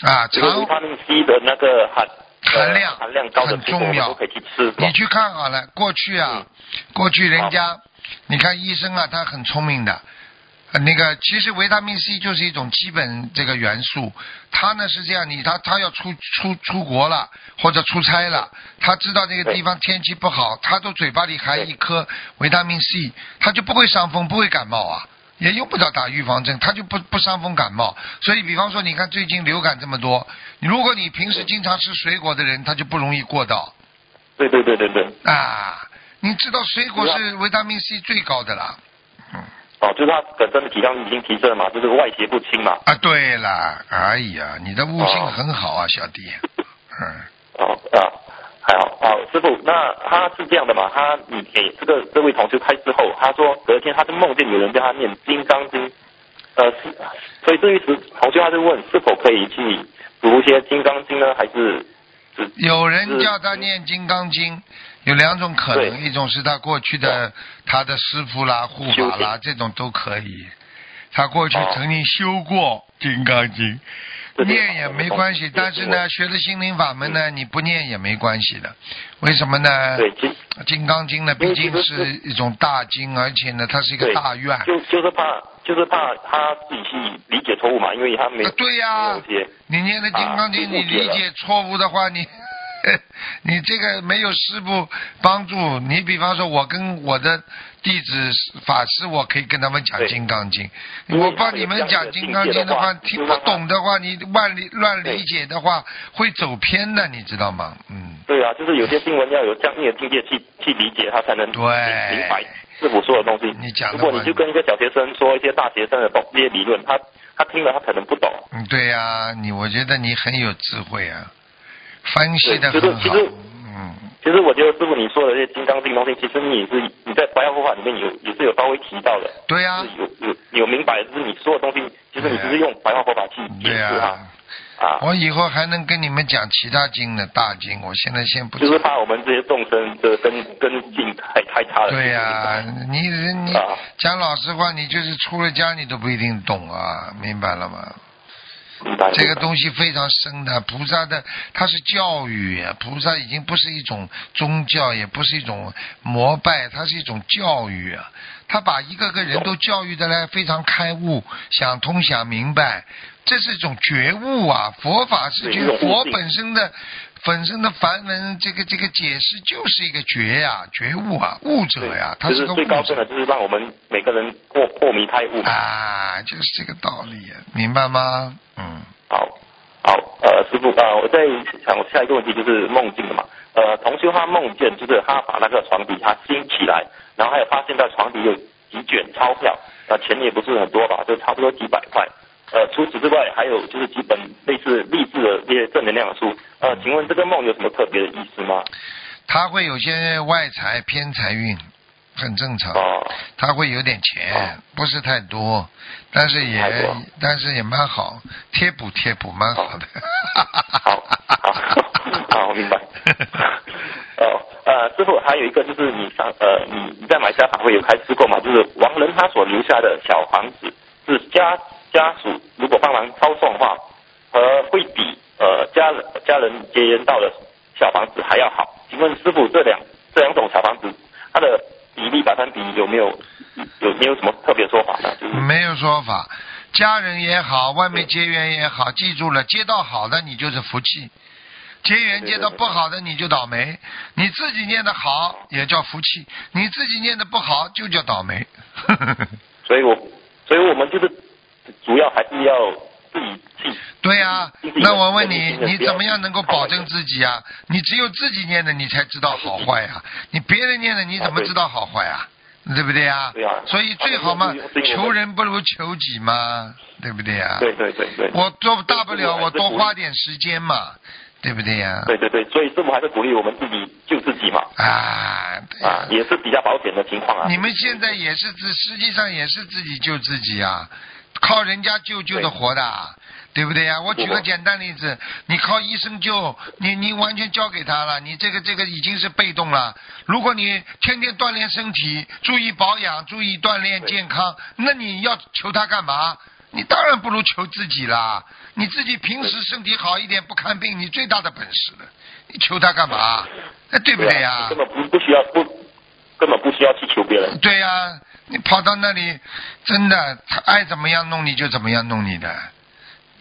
啊，这个常维他命 C 的那个含含量呃含量高的很重要。们都可以去吃。你去看好了，过去啊，嗯。过去人家，你看医生啊，他很聪明的。呃那个其实维他命 C 就是一种基本这个元素，他呢是这样，你他他要出出出国了或者出差了，他知道这个地方天气不好，他都嘴巴里含一颗维他命 C，他就不会伤风不会感冒啊，也用不着打预防针，他就不不伤风感冒。所以比方说，你看最近流感这么多，如果你平时经常吃水果的人，他就不容易过到。对对对对对。啊，你知道水果是维他命 C 最高的啦。哦，就是他本身的体量已经提升了嘛，就是外邪不侵嘛。啊，对了，哎呀，你的悟性很好啊，小弟。嗯，哦啊，还好啊，师傅，那他是这样的嘛？他你给这个这位同学开之后，他说隔天他就梦见有人叫他念《金刚经》，呃，是，所以这一时同学他就问是否可以去读一些《金刚经》呢，还是是有人叫他念《金刚经》，有两种可能，一种是他过去的他的师傅啦、护法啦，这种都可以。他过去哦曾经修过《金刚经》念也没关系，但是呢，学了心灵法门呢，你不念也没关系的。为什么呢？对，其《金刚经》呢，毕竟是一种大经，而且呢，它是一个大愿。就就是怕就是怕他自己去理解错误嘛，因为他没啊对呀你念的《金刚经》，啊你理解错误的话，你 你这个没有师傅帮助。你比方说，我跟我的弟子法师，我可以跟他们讲《金刚经》，我帮你们讲《金刚经》的话，听不懂的话，你乱理乱理解的话，会走偏的，你知道吗？嗯，对啊，就是有些新闻要有相应的境界去去理解，他才能对。明白师傅说的东西。你讲的话如果你就跟一个小学生说一些大学生的东一些理论，他他听了他可能不懂。嗯，对呀、你我觉得你很有智慧啊，分析的很好嗯。其实我觉得师傅你说的这些金刚经东西，其实你也是你在白话佛法里面有也是有稍微提到的，对呀、就是有有有明白，就是你说的东西，其实你只是用白话佛法去解对呀、释它啊，我以后还能跟你们讲其他经的，大经，我现在先不就是讲。怕我们这些众生的根根性太太差了。对呀、你你啊讲老实话，你就是出了家你都不一定懂啊，明白了吗？这个东西非常深的，菩萨的它是教育，菩萨已经不是一种宗教，也不是一种膜拜，它是一种教育啊。他把一个个人都教育的呢非常开悟、想通、想明白，这是一种觉悟啊。佛法是觉佛本身的本身的梵文这个这个解释就是一个觉呀、觉悟啊，悟者呀，他就是最高深的，就是让我们每个人破破迷开悟嘛。啊，就是这个道理呀，明白吗？嗯。好，好，呃，师傅啊，我在想下一个问题就是梦境的嘛。呃，同修他梦见就是他把那个床底他掀起来，然后还有发现到床底有几卷钞票，呃，钱也不是很多吧，就差不多几百块。呃，除此之外，还有就是几本类似励志的这些正能量的书。呃，请问这个梦有什么特别的意思吗？他会有些外财偏财运，很正常。哦，他会有点钱，不是太多，但是也但是也蛮好，贴补贴补蛮好的。好，好，好，明白。哦，呃，师傅还有一个就是你上呃你你在马来西亚法会有开示过嘛？就是王仁他所留下的小房子，是家家属如果帮忙操送的话，和会比呃家人家人结缘到的小房子还要好。请问师傅这两这两种小房子，它的比例百分比有没有有没有什么特别说法呢？就是没有说法，家人也好，外面结缘也好，记住了，接到好的你就是福气，结缘接到不好的你就倒霉。你自己念的好也叫福气，你自己念的不好就叫倒霉。所以我所以我们就是主要还是要自己去对呀、自己那我问你你怎么样能够保证自己啊？你只有自己念的，你才知道好坏呀、你别人念的，你怎么知道好坏啊？对不对呀、对啊所以最好嘛求人不如求己嘛，对不对呀、对对对对。我做大不了，我多花点时间嘛，对不对呀、对对对，所以师傅还是鼓励我们自己救自己嘛，啊，啊，也是比较保险的情况啊。你们现在也是自，实际上也是自己救自己啊，靠人家救救的活的啊，对不对呀、我举个简单例子，你靠医生救，你你完全交给他了，你这个这个已经是被动了。如果你天天锻炼身体，注意保养，注意锻炼健康，那你要求他干嘛？你当然不如求自己啦。你自己平时身体好一点，不看病，你最大的本事了。你求他干嘛？那，对不对呀、啊根本不不需要不，根本不需要去求别人。对呀、你跑到那里，真的他爱怎么样弄你就怎么样弄你的，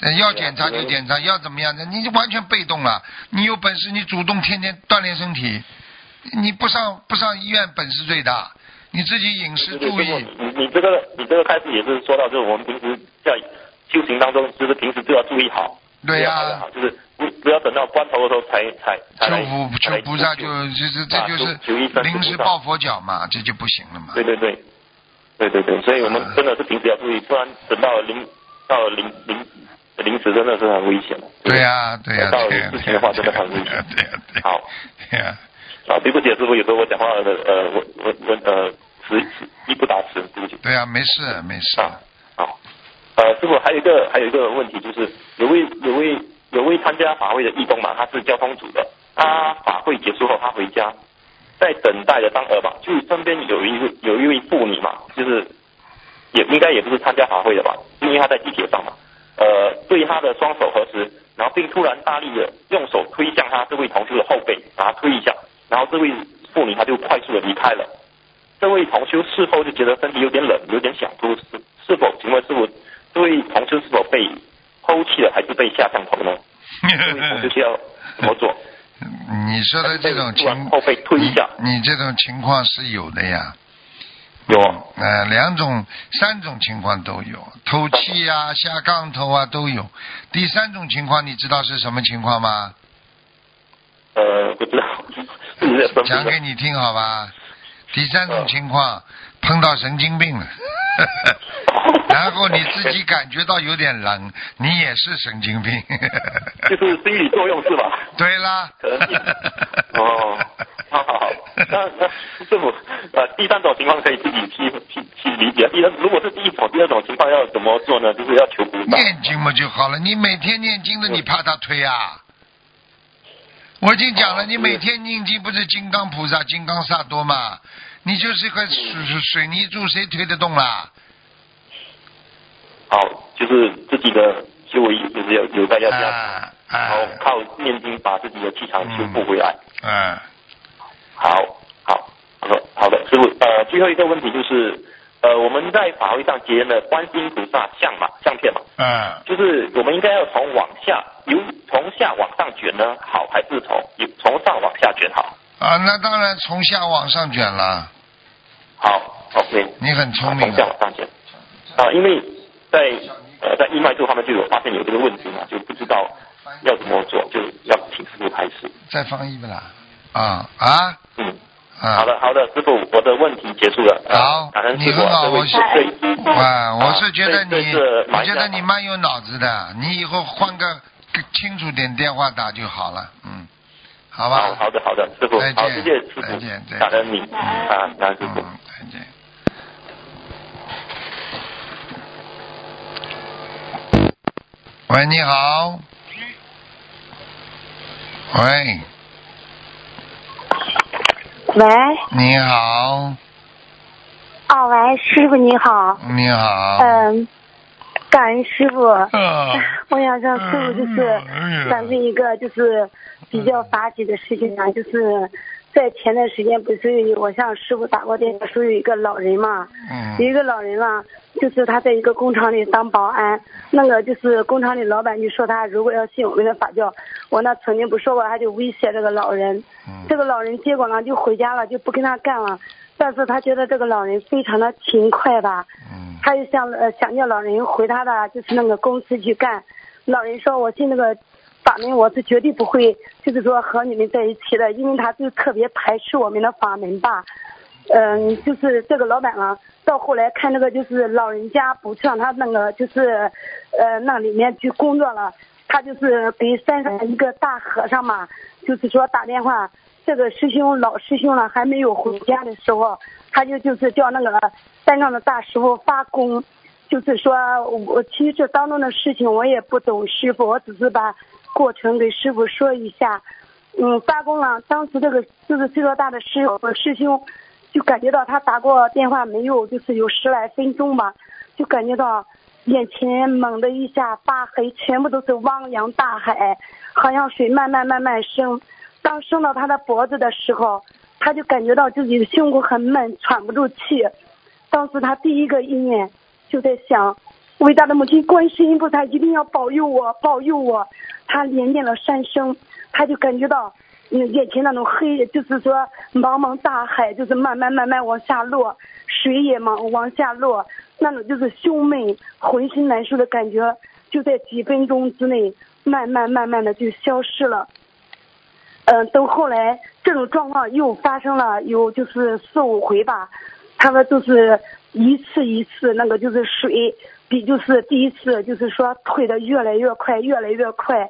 呃要检查就检查，要怎么样的，你就完全被动了。你有本事，你主动天天锻炼身体，你不上不上医院本事最大，你自己饮食注意。你你这个你这个开始也是说到，就是我们平时在修行当中，就是平时就要注意好。对呀、注意好好就是不不要等到关头的时候才才求菩才来求菩萨就就是这啊就是临时抱佛脚嘛，这就不行了嘛。对对对，对对对，所以我们啊真的是平时要注意，不然等到临到临临临时真的是很危险的。对呀、对呀、到对呀、事情的话真的很危险。对呀、对呀、好对呀、啊，对不起，师傅，有时候我讲话的呃，我我我呃词词一不达词，对不起。对呀、没事没事。啊，好，呃，师傅还有一个还有一个问题就是，有位有位有位参加法会的义工嘛，他是交通组的，他法会结束后，他回家，在等待的当儿吧，就是身边有一位有一位妇女嘛，就是也应该也不是参加法会的吧，因为她在地铁上嘛，呃，对她的双手合十，然后并突然大力的用手推向她这位同修的后背，把她推一下，然后这位妇女她就快速的离开了。这位同修事后就觉得身体有点冷，有点想吐，是是否？请问师傅，这位同修是否被抛弃了，还是被下降头呢？这位同修需要怎么做？你说的这种情，后背推一下，你这种情况是有的呀。有，呃，两种、三种情况都有，透气啊、下杠头啊都有。第三种情况，你知道是什么情况吗？呃，不知道。讲给你听好吧。第三种情况，碰到神经病了，然后你自己感觉到有点冷，你也是神经病。就是心理作用是吧？对啦。哦，好好好，那那师傅，呃，第三种情况可以自己去去去理解。第二，如果是第一种、第二种情况要怎么做呢？就是要求。念经嘛就好了，你每天念经的，你怕他推啊？我已经讲了，你每天念经不是金刚菩萨、金刚萨多吗？你就是一块水水泥柱，谁推得动啦？好，就是自己的修为，就是要有大家加啊然后靠念经把自己的气场修复回来。嗯，好，好，好的，好的，师傅，呃，最后一个问题就是，呃，我们在法会上结缘的观世音菩萨像嘛，相片嘛，嗯，就是我们应该要从往下由从下往上卷呢，好，还是从由从上往下卷好？啊，那当然从下往上卷了。好，OK，你很聪明从下啊。往上卷啊，因为在呃在义卖处他们就有发现有这个问题嘛，就不知道要怎么做，就要请师傅开始。再放一个啦。啊啊嗯，啊！好的，好的，师傅，我的问题结束了。呃好感恩师傅你很好我是对啊，我是觉得你，我觉得你蛮有脑子的，你以后换个更清楚点电话打就好了，嗯，好吧。好好的好的，师傅再，见好，谢谢师傅再见再见，感恩你啊，感恩师傅。嗯，再见。喂，你好。喂，喂，你好，啊喂，师傅你好，你好。嗯，感恩师傅，啊 我想让师傅就是哎呀反映一个就是比较发起的事情啊，就是在前段时间不是我向师傅打过电话，说有一个老人嘛，有一嗯个老人啊，就是他在一个工厂里当保安，那个就是工厂里老板就说他如果要信我们的法教，我那曾经不说过，他就威胁这个老人，嗯。这个老人结果呢就回家了，就不跟他干了，但是他觉得这个老人非常的勤快吧，嗯。他就想呃想叫老人回他的就是那个公司去干。老人说：“我进那个法门，我是绝对不会，就是说和你们在一起的，因为他就特别排斥我们的法门吧。嗯，就是这个老板啊，到后来看那个就是老人家不让他那个就是呃那里面去工作了，他就是给山上一个大和尚嘛，就是说打电话，这个师兄老师兄了还没有回家的时候，他就就是叫那个山上的大师傅发功。就是说我其实这当中的事情我也不懂，师傅，我只是把过程给师傅说一下。嗯，发功了，当时这个就是岁数大的师师兄，就感觉到他打过电话没有，就是有十来分钟吧，就感觉到眼前猛的一下发黑，全部都是汪洋大海，好像水慢慢慢慢升。当升到他的脖子的时候，他就感觉到自己的胸口很闷，喘不住气。当时他第一个意念就在想，伟大的母亲观世音菩萨一定要保佑我，保佑我。他连念了三声，他就感觉到，眼前那种黑，就是说茫茫大海，就是慢慢慢慢往下落，水也往往下落，那种就是胸闷、浑身难受的感觉，就在几分钟之内，慢慢慢慢的就消失了。嗯，等后来这种状况又发生了有就是四五回吧，他们就是一次一次那个就是水比就是第一次就是说退的越来越快，越来越快，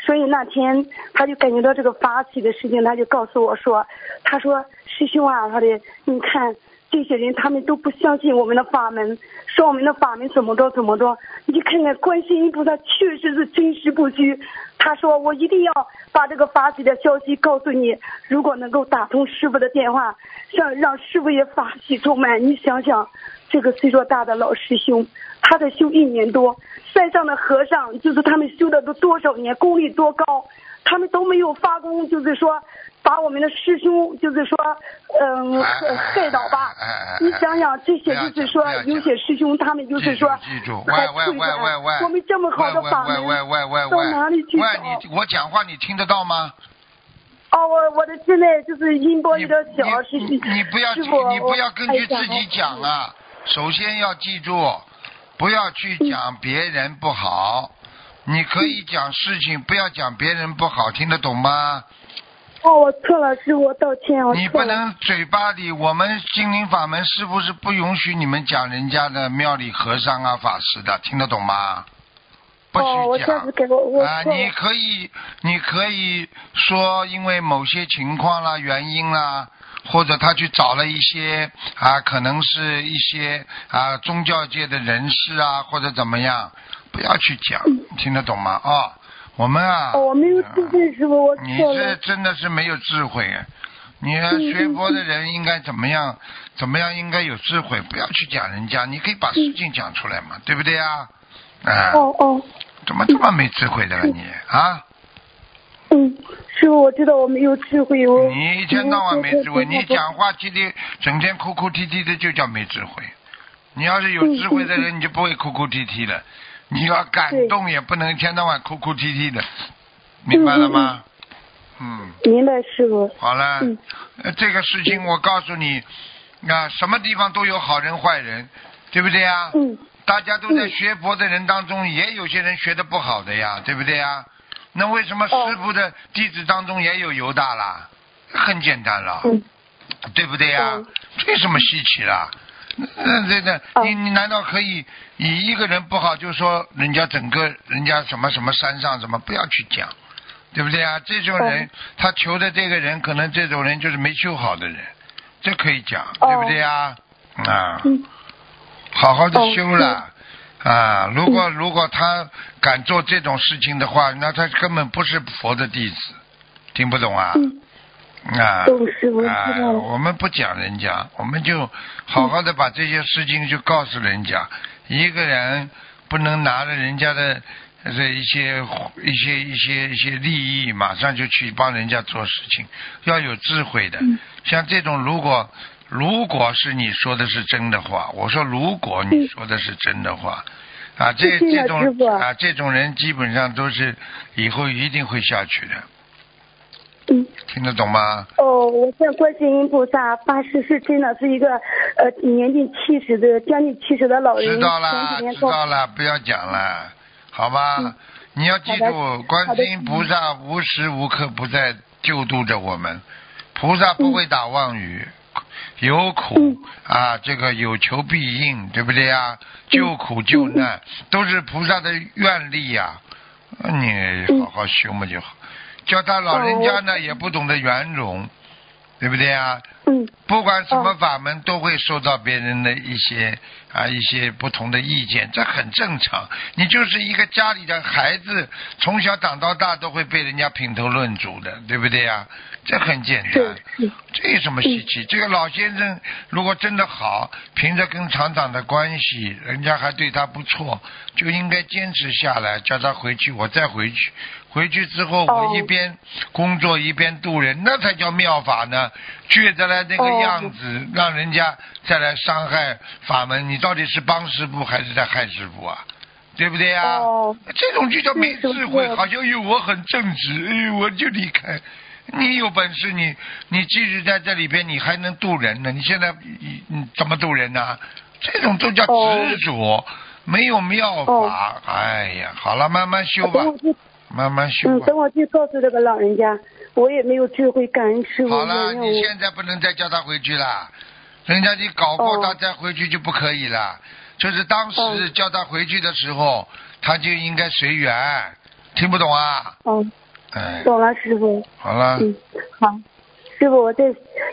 所以那天他就感觉到这个发起的事情，他就告诉我说，他说师兄啊，他的你看这些人他们都不相信我们的法门，说我们的法门怎么着怎么着。你看看观世音菩萨确实是真实不虚，他说我一定要把这个法喜的消息告诉你，如果能够打通师傅的电话，让让师傅也法喜充满。你想想，这个岁数大的老师兄，他才修一年多，山上的和尚就是他们修的都多少年，功力多高。他们都没有发功，就是说把我们的师兄，就是说，嗯，害害倒吧。你想想，这些就是说，有些师兄他们就是说，记住，喂喂喂喂喂，我们这么好的法门，到哪里去喂，你我讲话你听得到吗？哦，我我的现在就是音波有点小，是你你不要你不要根据自己讲啊，首先要记住，不要去讲别人不好。你可以讲事情，不要讲别人不好，听得懂吗？哦，我错了，师傅，道歉，我你不能嘴巴里，我们心灵法门是不是不允许你们讲人家的庙里和尚啊、法师的？听得懂吗？不许讲。啊，你可以，你可以说，因为某些情况啦、原因啦，或者他去找了一些啊，可能是一些啊宗教界的人士啊，或者怎么样。不要去讲，听得懂吗？啊，我们啊，我没有智慧，师傅，我你这真的是没有智慧。你学佛的人应该怎么样？怎么样应该有智慧？不要去讲人家，你可以把事情讲出来嘛，对不对呀？啊。哦哦。怎么这么没智慧的了你啊？嗯，师傅，我知道我没有智慧，我。你一天到晚没智慧，你讲话叽里，整天哭哭啼啼的，就叫没智慧。你要是有智慧的人，你就不会哭哭啼啼的。你要感动也不能一天到晚哭哭啼啼的，明白了吗？嗯。明白，师傅。好了，这个事情我告诉你，啊，什么地方都有好人坏人，对不对呀？嗯。大家都在学佛的人当中，也有些人学的不好的呀，对不对呀？那为什么师傅的弟子当中也有犹大啦？很简单了，对不对呀？这有什么稀奇啦？那对对，你你难道可以以一个人不好就说人家整个人家什么什么山上什么不要去讲，对不对啊？这种人他求的这个人可能这种人就是没修好的人，这可以讲，对不对啊？啊，好好的修了啊！如果如果他敢做这种事情的话，那他根本不是佛的弟子，听不懂啊？啊啊！我们不讲人家，我们就好好的把这些事情就告诉人家。一个人不能拿着人家的这一些一些一些一些利益，马上就去帮人家做事情，要有智慧的。像这种，如果如果是你说的是真的话，我说如果你说的是真的话，啊，这这种啊这种人基本上都是以后一定会下去的。嗯，听得懂吗？哦，我向观世音菩萨发誓，是真的是一个呃年近七十的将近七十的老人。知道了，知道了，不要讲了，好吧？你要记住，观世音菩萨无时无刻不在救度着我们，菩萨不会打妄语，有苦啊，这个有求必应，对不对呀？救苦救难都是菩萨的愿力呀，你好好修嘛就好。叫他老人家呢也不懂得圆融，对不对啊？嗯。不管什么法门，都会受到别人的一些啊一些不同的意见，这很正常。你就是一个家里的孩子，从小长到大都会被人家评头论足的，对不对呀？这很简单，这有什么稀奇？这个老先生如果真的好，凭着跟厂长的关系，人家还对他不错，就应该坚持下来，叫他回去，我再回去。回去之后，我一边工作一边渡人，那才叫妙法呢。倔着来那个样子，让人家再来伤害法门，你到底是帮师傅还是在害师傅啊？对不对呀？这种就叫没智慧，好像有我很正直，哎，我就离开。你有本事，你你即使在这里边，你还能渡人呢。你现在你你怎么渡人呢？这种都叫执着，没有妙法。哎呀，好了，慢慢修吧。慢慢修。嗯，等我去告诉这个老人家，我也没有智慧感恩师傅。好了，你现在不能再叫他回去了，人家你搞过他再回去就不可以了。就是当时叫他回去的时候，他就应该随缘。听不懂啊？哦。哎。懂了，师傅。好了。嗯，好。师傅，我再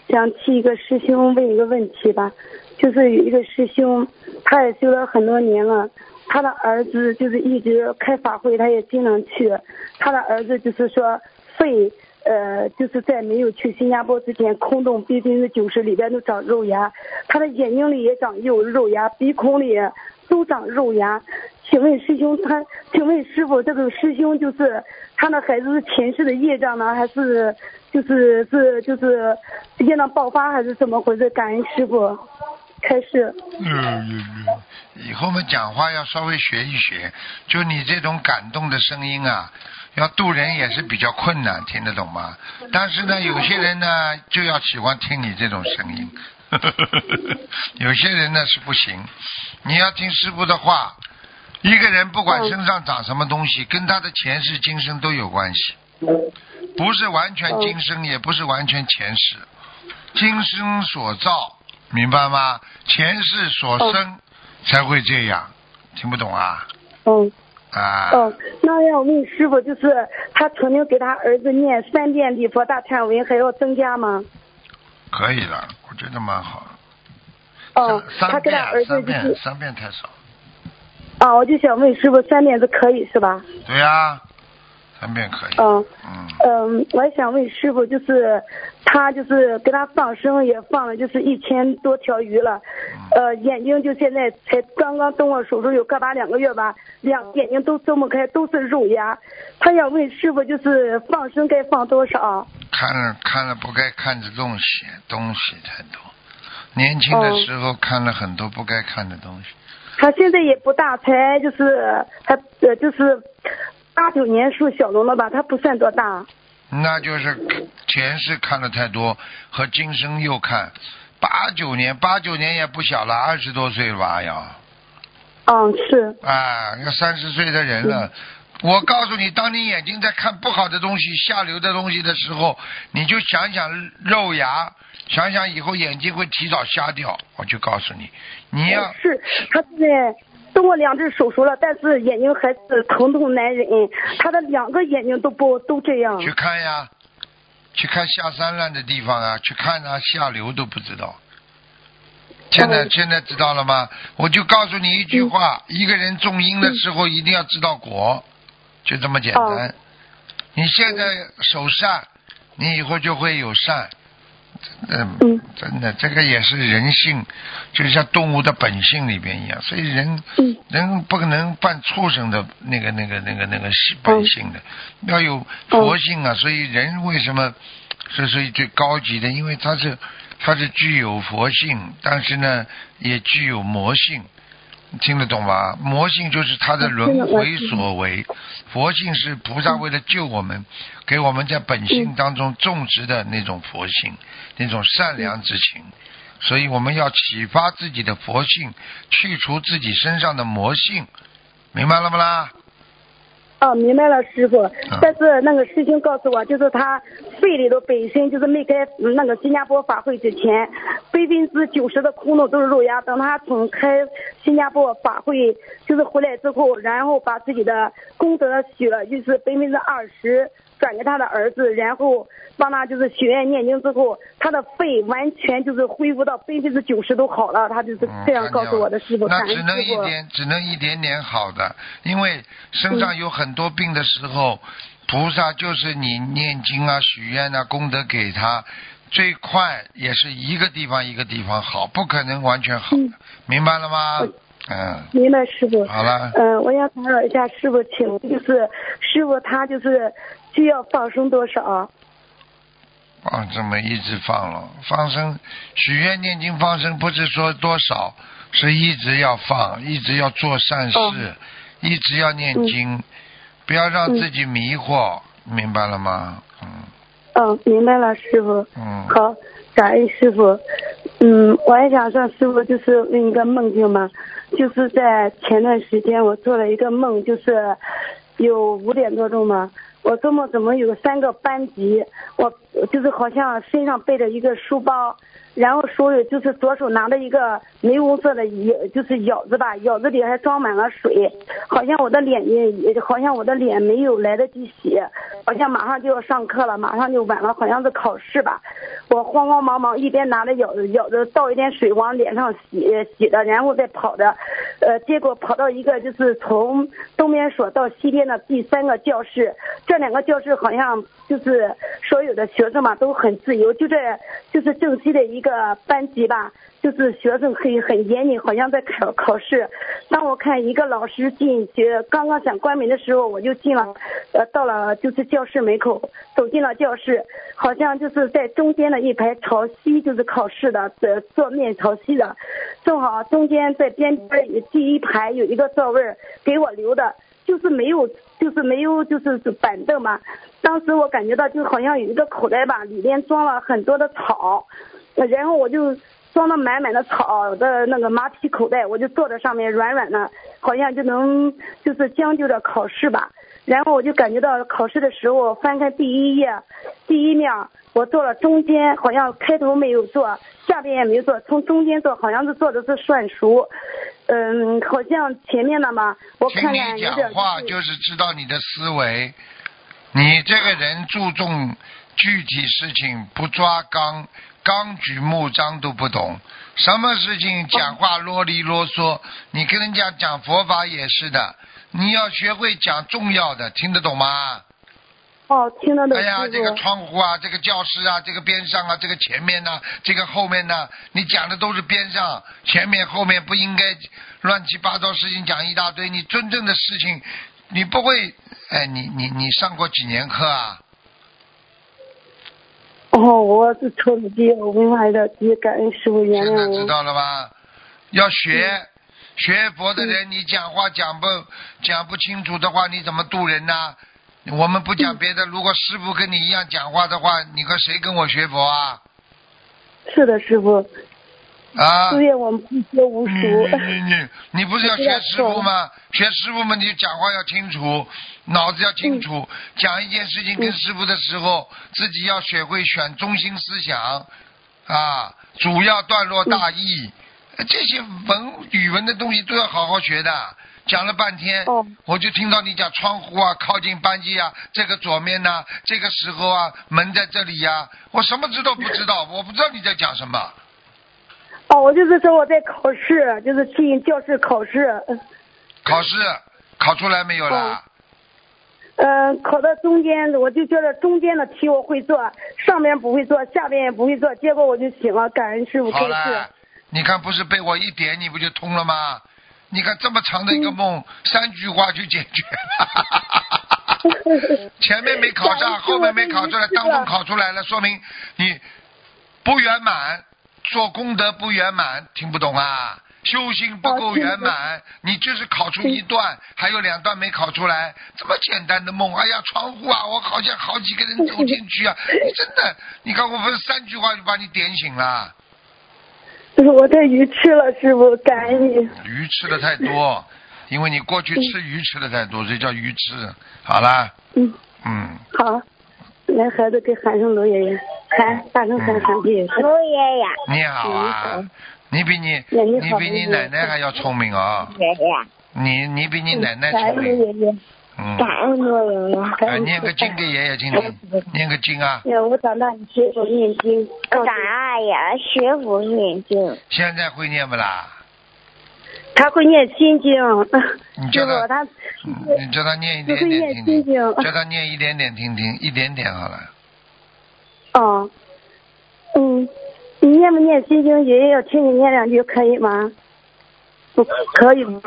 想替一个师兄问一个问题吧，就是有一个师兄，他也修了很多年了，他的儿子就是一直开法会，他也经常去，他的儿子就是说肺。呃，就是在没有去新加坡之前，空洞百分之九十里边都长肉芽，他的眼睛里也长肉肉芽，鼻孔里都长肉芽。请问师兄，他，请问师傅，这个师兄就是他的孩子是前世的业障呢，还是就是是就是业障爆发，还是怎么回事？感恩师傅，开始。嗯嗯嗯，以后们讲话要稍微学一学，就你这种感动的声音啊。要渡人也是比较困难，听得懂吗？但是呢，有些人呢就要喜欢听你这种声音，有些人呢是不行。你要听师傅的话，一个人不管身上长什么东西，跟他的前世今生都有关系，不是完全今生，也不是完全前世，今生所造，明白吗？前世所生才会这样，听不懂啊？嗯。啊。哦，那要问师傅，就是他曾经给他儿子念三遍礼佛大忏文，还要增加吗？可以了，我觉得蛮好。哦，他给他儿子就是三遍太少。啊，我就想问师傅，三遍是可以是吧？对呀。三遍可以。嗯嗯嗯，我还想问师傅，就是他就是给他放生也放了，就是一千多条鱼了。呃，眼睛就现在才刚刚动过手术，有个把两个月吧，两眼睛都睁不开，都是肉芽。他想问师傅，就是放生该放多少？看了看了不该看的东西，东西太多。年轻的时候看了很多不该看的东西。他现在也不大，才就是他呃就是。八九年属小龙的吧，他不算多大。那就是前世看的太多，和今生又看。八九年，八九年也不小了，二十多岁了吧要。嗯，是。啊，要三十岁的人了。我告诉你，当你眼睛在看不好的东西、下流的东西的时候，你就想想肉芽，想想以后眼睛会提早瞎掉。我就告诉你，你要。是，他现在。动过两只手术了，但是眼睛还是疼痛难忍，他的两个眼睛都不都这样。去看呀，去看下三滥的地方啊，去看啊，下流都不知道。现在现在知道了吗？我就告诉你一句话：一个人种因的时候一定要知道果，就这么简单。你现在守善，你以后就会有善。嗯，真的，这个也是人性，就像动物的本性里边一样，所以人，人不可能犯畜生的那个、那个、那个、那个本性的，要有佛性啊。所以人为什么是属于最高级的？因为他是，他是具有佛性，但是呢，也具有魔性。听得懂吗？魔性就是他的轮回所为，佛性是菩萨为了救我们，给我们在本性当中种植的那种佛性，那种善良之情。所以我们要启发自己的佛性，去除自己身上的魔性，明白了不啦？哦，明白了，师傅。但是那个师兄告诉我，就是他肺里头本身就是没开那个新加坡法会之前，百分之九十的空洞都是肉芽。等他从开新加坡法会就是回来之后，然后把自己的功德许了，就是百分之二十。转给他的儿子，然后帮他就是许愿念经之后，他的肺完全就是恢复到百分之九十都好了。他就是这样告诉我的师傅。那只能一点，只能一点点好的，因为身上有很多病的时候，菩萨就是你念经啊、许愿啊、功德给他，最快也是一个地方一个地方好，不可能完全好。明白了吗？嗯，明白师傅。好了。嗯，我想打扰一下师傅，请就是师傅他就是需要放生多少？放这么一直放了，放生许愿念经放生不是说多少，是一直要放，一直要做善事，一直要念经，不要让自己迷惑，明白了吗？嗯。嗯，明白了，师傅。嗯。好，感恩师傅。嗯，我还想说师傅就是问一个梦境嘛。就是在前段时间，我做了一个梦，就是有五点多钟嘛，我做梦怎么有三个班级，我就是好像身上背着一个书包，然后手里就是左手拿着一个玫红色的舀，就是舀子吧，舀子里还装满了水，好像我的脸也好像我的脸没有来得及洗，好像马上就要上课了，马上就晚了，好像是考试吧。我慌慌忙忙一边拿着舀子舀子倒一点水往脸上洗洗的，然后再跑的，呃，结果跑到一个就是从东边所到西边的第三个教室，这两个教室好像就是所有的学生嘛都很自由，就这就是正西的一个班级吧。就是学生很很严谨，好像在考考试。当我看一个老师进学，刚刚想关门的时候，我就进了，呃，到了就是教室门口，走进了教室，好像就是在中间的一排朝西，就是考试的，呃，坐面朝西的，正好中间在边边第一排有一个座位给我留的，就是没有，就是没有，就是板凳嘛。当时我感觉到就好像有一个口袋吧，里边装了很多的草，然后我就。装了满满的草的那个麻皮口袋，我就坐在上面软软的，好像就能就是将就着考试吧。然后我就感觉到考试的时候，翻开第一页，第一面我坐了中间，好像开头没有坐，下边也没坐，从中间坐，好像是坐的是算术。嗯，好像前面的嘛，我看看有点。讲话就是知道你的思维，你这个人注重具体事情，不抓纲。纲举目张都不懂，什么事情讲话啰里啰嗦。你跟人家讲佛法也是的，你要学会讲重要的，听得懂吗？哦，听得懂。哎呀，这个窗户啊，这个教室啊，这个边上啊，这个前面呢，这个后面呢，你讲的都是边上，前面后面不应该乱七八糟事情讲一大堆。你真正的事情，你不会。哎，你你你上过几年课啊？哦，我是初级，我文化有点低，感恩师傅原谅我。现在知道了吧？要学学佛的人，你讲话讲不讲不清楚的话，你怎么度人呢？我们不讲别的，如果师傅跟你一样讲话的话，你和谁跟我学佛啊？是的，师傅。啊！所以我们不学无术。你你你不是要学师傅吗？学师傅嘛，你讲话要清楚，脑子要清楚。讲一件事情跟师傅的时候，自己要学会选中心思想啊，主要段落大意，这些文语文的东西都要好好学的。讲了半天，我就听到你讲窗户啊，靠近班级啊，这个左面呢，这个时候啊，门在这里呀，我什么知道不知道？我不知道你在讲什么。哦，我就是说我在考试，就是进教室考试。考试考出来没有啦？嗯，考到中间，我就觉得中间的题我会做，上面不会做，下边也不会做，结果我就醒了，感恩师傅开示。你看，不是被我一点，你不就通了吗？你看这么长的一个梦，三句话就解决了。前面没考上，后面没考出来，当中考出来了，说明你不圆满。做功德不圆满，听不懂啊？修行不够圆满，你就是考出一段，还有两段没考出来，这么简单的梦，哎呀，窗户啊，我好像好几个人走进去啊！你真的，你看我不是三句话就把你点醒了。我太愚痴了，师傅，感恩你。鱼吃的太多，因为你过去吃鱼吃的太多，这叫鱼痴。好啦。嗯。嗯。好。来，孩子给喊声罗爷爷，喊大声喊喊弟。罗爷爷。你好啊，你比你你比你奶奶还要聪明啊。爷爷。你你比你奶奶聪明。感恩罗爷爷。哎，念个经给爷爷听听，念个经啊。我长大学佛念经。长大呀，学佛念经。现在会念不啦？他会念心经，你叫他，你叫他念一点点听听，叫他念一点点听听，一点点好了。哦，嗯，你念不念心经？爷爷要听你念两句，可以吗？不可以吗？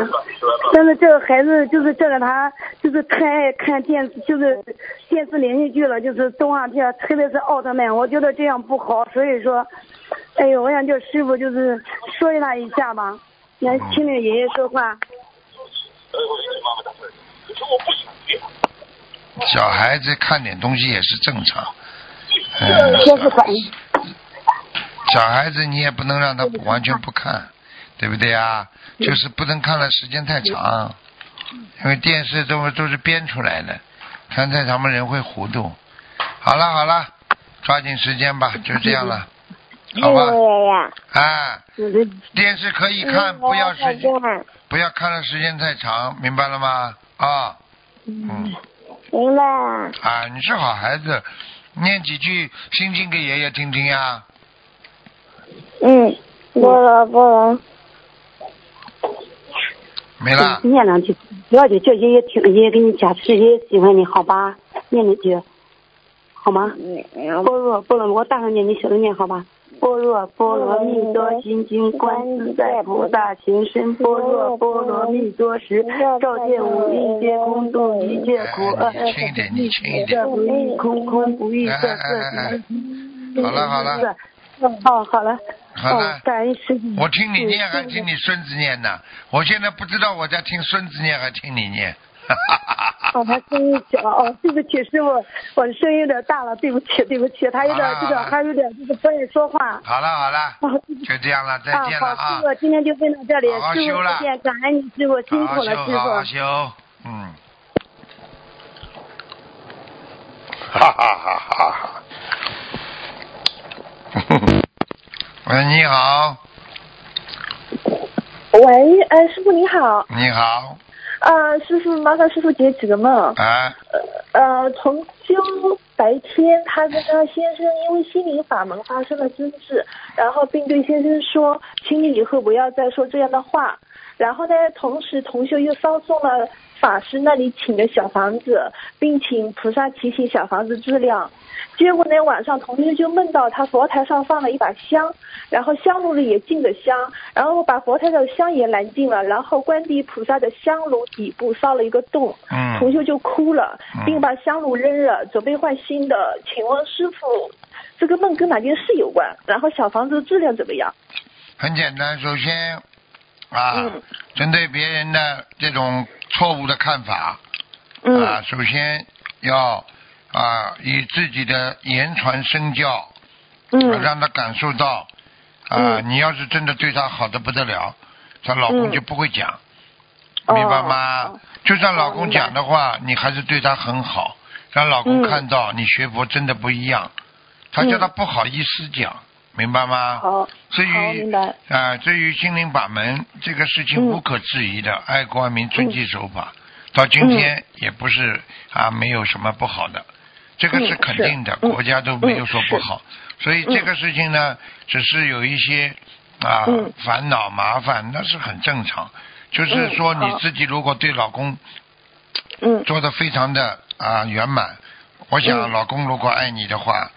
但是这个孩子就是这个他就是太爱看电视，就是电视连续剧了，就是动画片，特别是奥特曼，我觉得这样不好，所以说，哎呦，我想叫师傅就是说他一下吧。来听听爷爷说话。小孩子看点东西也是正常。嗯。小孩子你也不能让他完全不看，对不对啊？就是不能看的时间太长，因为电视都都是编出来的，看太长嘛人会糊涂。好了好了，抓紧时间吧，就这样了。好吧，啊，电视可以看，不要时间，不要看的时间太长，明白了吗？啊，嗯，明白了。啊，你是好孩子，念几句心经给爷爷听听呀。嗯，波罗波罗。没了，念两句，不要紧，叫爷爷听，爷爷给你加持，爷爷喜欢你，好吧？念两句，好吗？嗯般若波罗，我大声念，你小声念，好吧？般若波罗蜜多心经，观自在菩萨行深。般若波罗蜜多时，照见五蕴皆空，度一切苦厄。你轻一点，你轻一点。不异空，空不异色，色好了好了，哦，好了，好了哦，感恩师傅。我听你念还听你孙子念呢，我现在不知道我在听孙子念还听你念。哦，他声音小哦，对不起，师傅，我的声音有点大了，对不起，对不起，他有点这个，还有点这个不爱说话。好了好了，哦，就这样了，再啊，见了好，啊师！傅，今天就分到这里，好好师傅再见，感恩你师傅，辛好好修，苦了，师好好傅。修，嗯。哈哈哈哈哈！喂，你好，喂，哎，师傅你好，你好，呃，师傅麻烦师傅解几个梦。啊，呃，同修白天他跟他先生因为心灵法门发生了争执，然后并对先生说，请你以后不要再说这样的话。然后呢，同时同修又烧送了法师那里请的小房子，并请菩萨提醒小房子质量。结果呢，晚上同修就梦到他佛台上放了一把香，然后香炉里也进了香，然后把佛台的香也燃尽了，然后观地菩萨的香炉底部烧了一个洞，嗯同修就哭了嗯，并把香炉扔了，准备换新的。请问师傅，这个梦跟哪件事有关？然后小房子质量怎么样？很简单，首先啊，嗯。针对别人的这种错误的看法，嗯。啊，首先要啊以自己的言传身教，嗯。让他感受到啊，嗯。你要是真的对他好的不得了，她老公嗯。就不会讲，哦明白吗？哦？就算老公讲的话，你还是对他很好，让老公嗯。看到你学佛真的不一样，他叫他不好意思讲，明白吗？好，至好，于。啊，至于心灵法门这个事情嗯。无可置疑的，爱国爱民、遵纪守法，到今天也不是啊没有什么不好的，这个嗯是。肯定的，嗯。国家都没有说不好，所以这个事情呢，只是有一些啊嗯。烦恼麻烦，那是很正常。就是嗯说你自己如果对老公嗯。做的非常的啊圆满，我想嗯。老公如果爱你的话，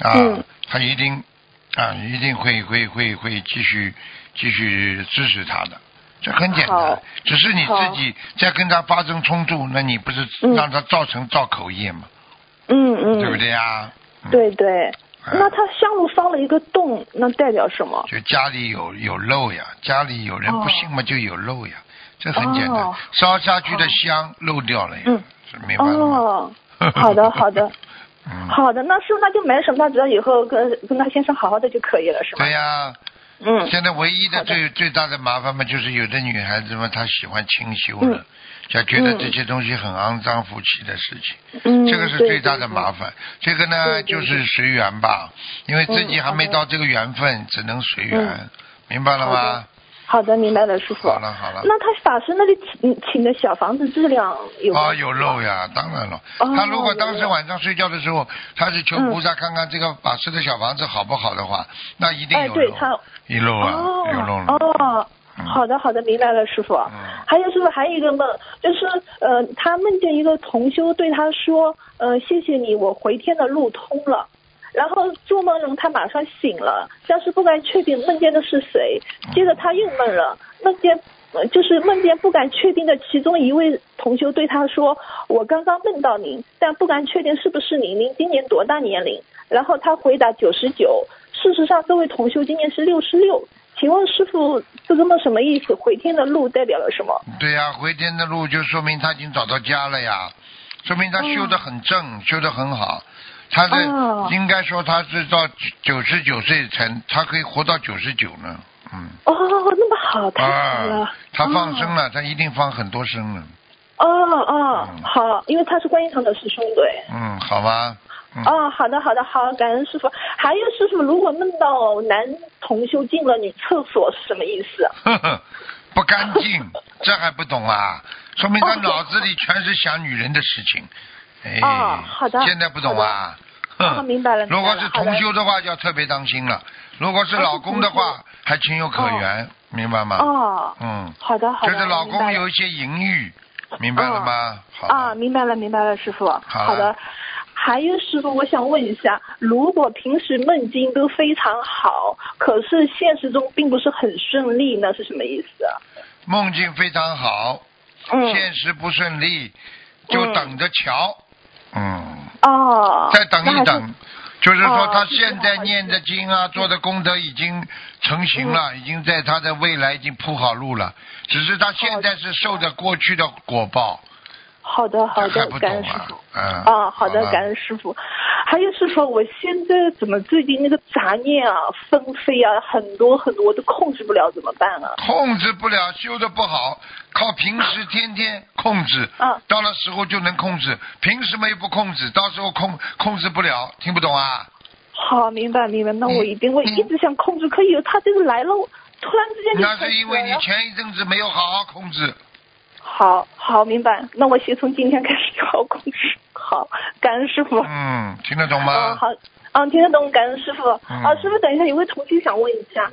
啊，嗯。他一定啊一定会会会会继续继续支持他的，这很简单，只是你自己在跟他发生冲突，那你不是嗯让他造成造口业吗？嗯嗯，对不对呀？嗯对对。哎那他香炉烧了一个洞，那代表什么？就家里有有漏呀，家里有人哦不信嘛，就有漏呀，这很简单哦，烧下去的香漏掉了呀，嗯是明白了吗？哦，好的好的 嗯，好的，那师傅那就没什么，他只要以后跟跟他先生好好的就可以了，是吧？对呀、嗯。现在唯一的最最大的麻烦嘛，就是有的女孩子嘛，她喜欢清修嗯。了，就觉得这些东西很肮脏浮气的事情，嗯，这个是最大的麻。烦。这个呢，就是随缘吧，因为自己还没到这个缘分，只能随缘嗯，明白了吗？的？好的，明白了，师傅。好了好了。那他法师那里请请的小房子质量有啊哦，有漏呀，当然了。哦他如果当时晚上睡觉的时候，他是求嗯菩萨看看这个法师的小房子好不好的话，那一定哎，有漏，对他一漏啊，哦有漏了。哦，嗯好的好的，明白了，师傅。嗯还有师傅还有一个梦，就是呃，他梦见一个同修对他说，呃，谢谢你，我回天的路通了。然后做梦中他马上醒了，但是不敢确定梦见的是谁。接着他又梦了，梦见就是梦见不敢确定的其中一位同修对他说：“我刚刚梦到您，但不敢确定是不是您。您今年多大年龄？”然后他回答九十九。事实上，这位同修今年是六十六。请问师傅，这个梦什么意思？回天的路代表了什么？对呀、回天的路就说明他已经找到家了呀，说明他修得很正，修得很好。他的、哦应该说他是到九十九岁才，他可以活到九十九呢。嗯，哦，那么好，太好了。啊，他放生哦了，他一定放很多生了。哦哦嗯，好，因为他是观音堂的师兄对。嗯，好吧。嗯、哦，好的好的好，感恩师傅。还有师傅，如果梦到男同修进了女厕所是什么意思？呵呵，不干净，这还不懂啊？说明他哦脑子里全是想女人的事情。哎，哦好的现在不懂啊？啊，明白了。如果是同修的话，就要特别当心了；如果是老公的话，还情有可原，明白吗？哦，嗯，好的好的。就是老公有一些淫欲，明白了吗？好啊，明白了，明白了，师傅。好好的。还有师傅，我想问一下，如果平时梦境都非常好，可是现实中并不是很顺利，那是什么意思啊？梦境非常好，嗯。现实不顺利，就等着瞧。嗯。哦。再等一等，就是说哦他现在念的经啊，做的功德已经成型了，嗯。已经在他的未来已经铺好路了，只是他现在是。受着过去的果报，好的，好的感恩师傅。？嗯。啊，好的，感恩师傅。还有师傅，我现在怎么最近那个杂念啊纷飞啊，很多很多，我都控制不了，怎么办啊？控制不了，修的不好，靠平时天天控制，啊到了时候就能控制，凭什么又不控制？到时候控控制不了，听不懂啊？好，明白明白，那我一定，我嗯一直想控制，可以他这个来了，突然之间就那是因为你前一阵子没有好好控制，好好明白，那我先从今天开始好好控制。好，感恩师傅。嗯，听得懂嗯，吗？好，嗯，听得懂，感恩师傅。嗯啊，师傅，等一下，有位同学想问一下。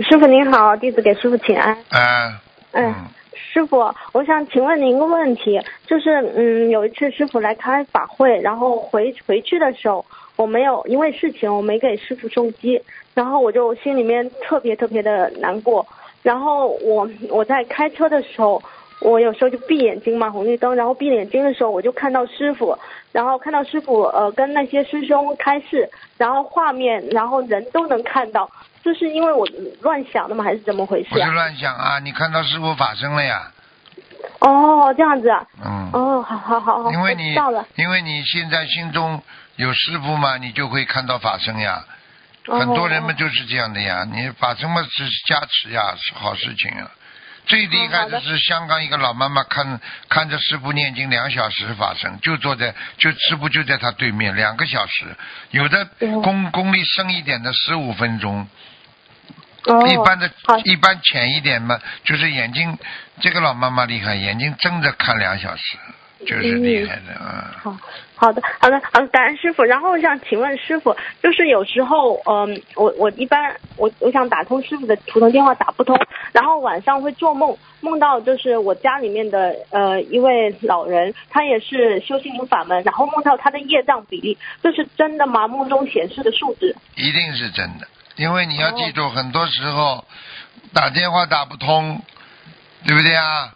师傅您好，弟子给师傅请安。嗯，嗯，师傅，我想请问您一个问题，就是嗯，有一次师傅来开法会，然后回回去的时候，我没有因为事情我没给师傅送机，然后我就心里面特别特别的难过，然后我我在开车的时候。我有时候就闭眼睛嘛，红绿灯，然后闭眼睛的时候，我就看到师傅，然后看到师傅呃跟那些师兄开示，然后画面，然后人都能看到，这是因为我乱想的吗，还是怎么回事啊？不是乱想啊！你看到师傅法身了呀？哦，这样子啊。嗯。哦，好好好好，因为你我知道了。因为你现在心中有师傅嘛，你就会看到法身呀。哦很多人们就是这样的呀，你法身嘛是加持呀，是好事情啊。最厉害的。是香港一个老妈妈看看着师傅念经两小时法身，就坐在就师傅就在他对面两个小时，有的功功力深一点的十五分钟，哦一般的一般浅一点嘛，就是眼睛这个老妈妈厉害，眼睛睁着看两小时，就是厉害的啊。好好的，好的，好的，感恩师傅。然后我想请问师傅，就是有时候，嗯，我我一般我我想打通师傅的普通电话打不通，然后晚上会做梦，梦到就是我家里面的呃一位老人，他也是修心灵法门，然后梦到他的业障比例，这是真的吗？梦中显示的数字？一定是真的，因为你要记住，很多时候打电话打不通，对不对啊？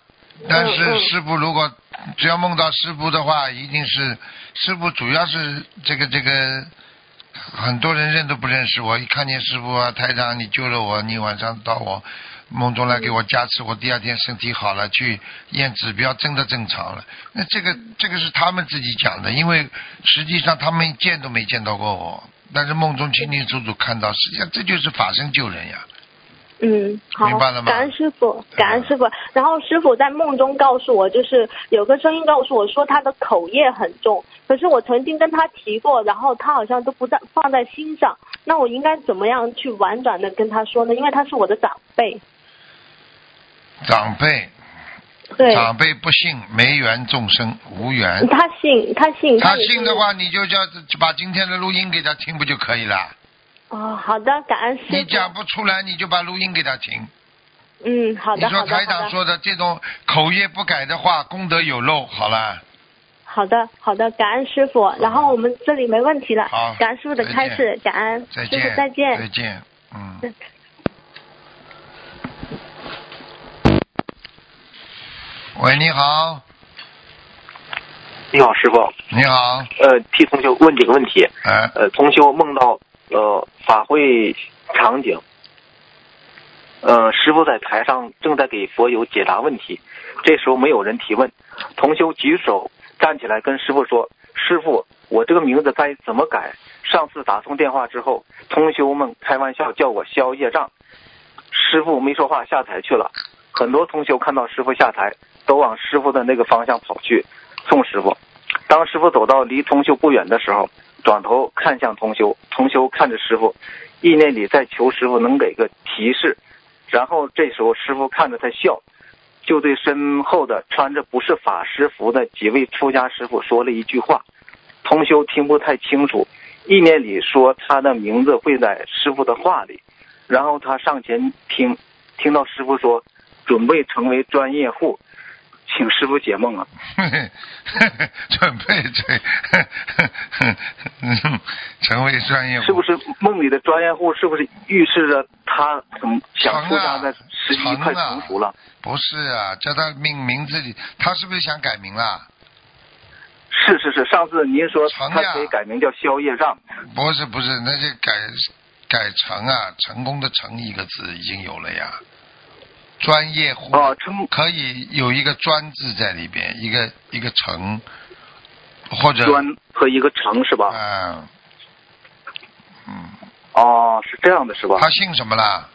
但是师傅如果只要梦到师傅的话，一定是师傅主要是这个这个，很多人认都不认识我，一看见师傅啊，台长你救了我，你晚上到我梦中来给我加持，我第二天身体好了，去验指标真的正常了。那这个这个是他们自己讲的，因为实际上他们见都没见到过我，但是梦中清清楚楚看到，实际上这就是法身救人呀。嗯，好明白了，吗感恩师傅，感恩师傅。然后师傅在梦中告诉我，就是有个声音告诉我说他的口业很重，可是我曾经跟他提过，然后他好像都不在放在心上。那我应该怎么样去婉转的跟他说呢？因为他是我的长辈。长辈，对，长辈不信，没缘众生无缘。他信，他信，他信的话，你就叫把今天的录音给他听不就可以了？哦，好的，感恩师傅。你讲不出来，你就把录音给他听。嗯，好的，你说台长说的这种口业不改的话，功德有漏。好了，好的，好的，感恩师傅。然后我们这里没问题了，好感恩师傅的开再示，感恩师再见，傅，再见，再见，嗯。喂，你好，你好，师傅。你好，呃，替同学问几个问题。哎，呃，同修梦到呃法会场景，呃，师傅在台上正在给佛友解答问题，这时候没有人提问，同修举手站起来跟师傅说：“师傅，我这个名字该怎么改？上次打通电话之后，同修们开玩笑叫我消业障，师傅没说话下台去了。很多同修看到师傅下台，都往师傅的那个方向跑去送师傅。当师傅走到离同修不远的时候，转头看向同修，同修看着师傅，意念里在求师傅能给个提示。然后这时候师傅看着他笑，就对身后的穿着不是法师服的几位出家师傅说了一句话，同修听不太清楚，意念里说他的名字会在师傅的话里，然后他上前听，听到师傅说准备成为专业户，请师傅解梦啊。准备成 成为专业户，是不是梦里的专业户？是不是预示着他很想出家的时机快成熟了？不是啊，叫他命名字里，他是不是想改名了？是是是，上次您说他可以改名叫宵夜让。不是不是，那就改改成啊，成功的成一个字已经有了呀。专业户啊，称可以有一个专字在里边，一个一个成，或者专和一个成是吧？嗯嗯。哦，是这样的，是吧？他姓什么啦？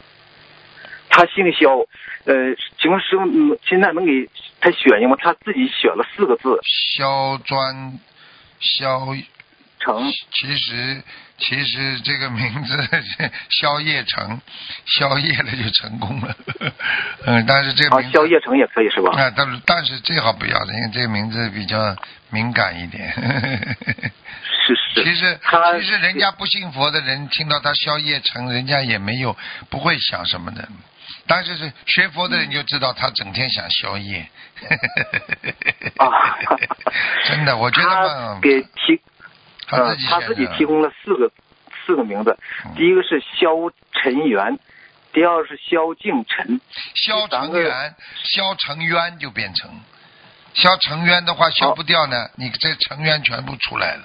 他姓肖，呃，请问师傅，嗯，现在能给他选一个吗？他自己选了四个字。肖专，肖成。其实其实这个名字宵夜成，宵夜了就成功了。嗯，但是这个名字。宵夜成也可以是吧？啊，但是但是最好不要的，因为这个名字比较敏感一点。是是。其实其实人家不信佛的人听到他宵夜成，人家也没有不会想什么的。但是是学佛的人就知道他整天想宵夜，啊，真的，我觉得嘛，给提，他他自己提供了四个四个名字，第一个是萧晨元，第二是萧敬晨，萧成元，萧成渊就变成，萧成渊的话消不掉呢，你这成渊全部出来了，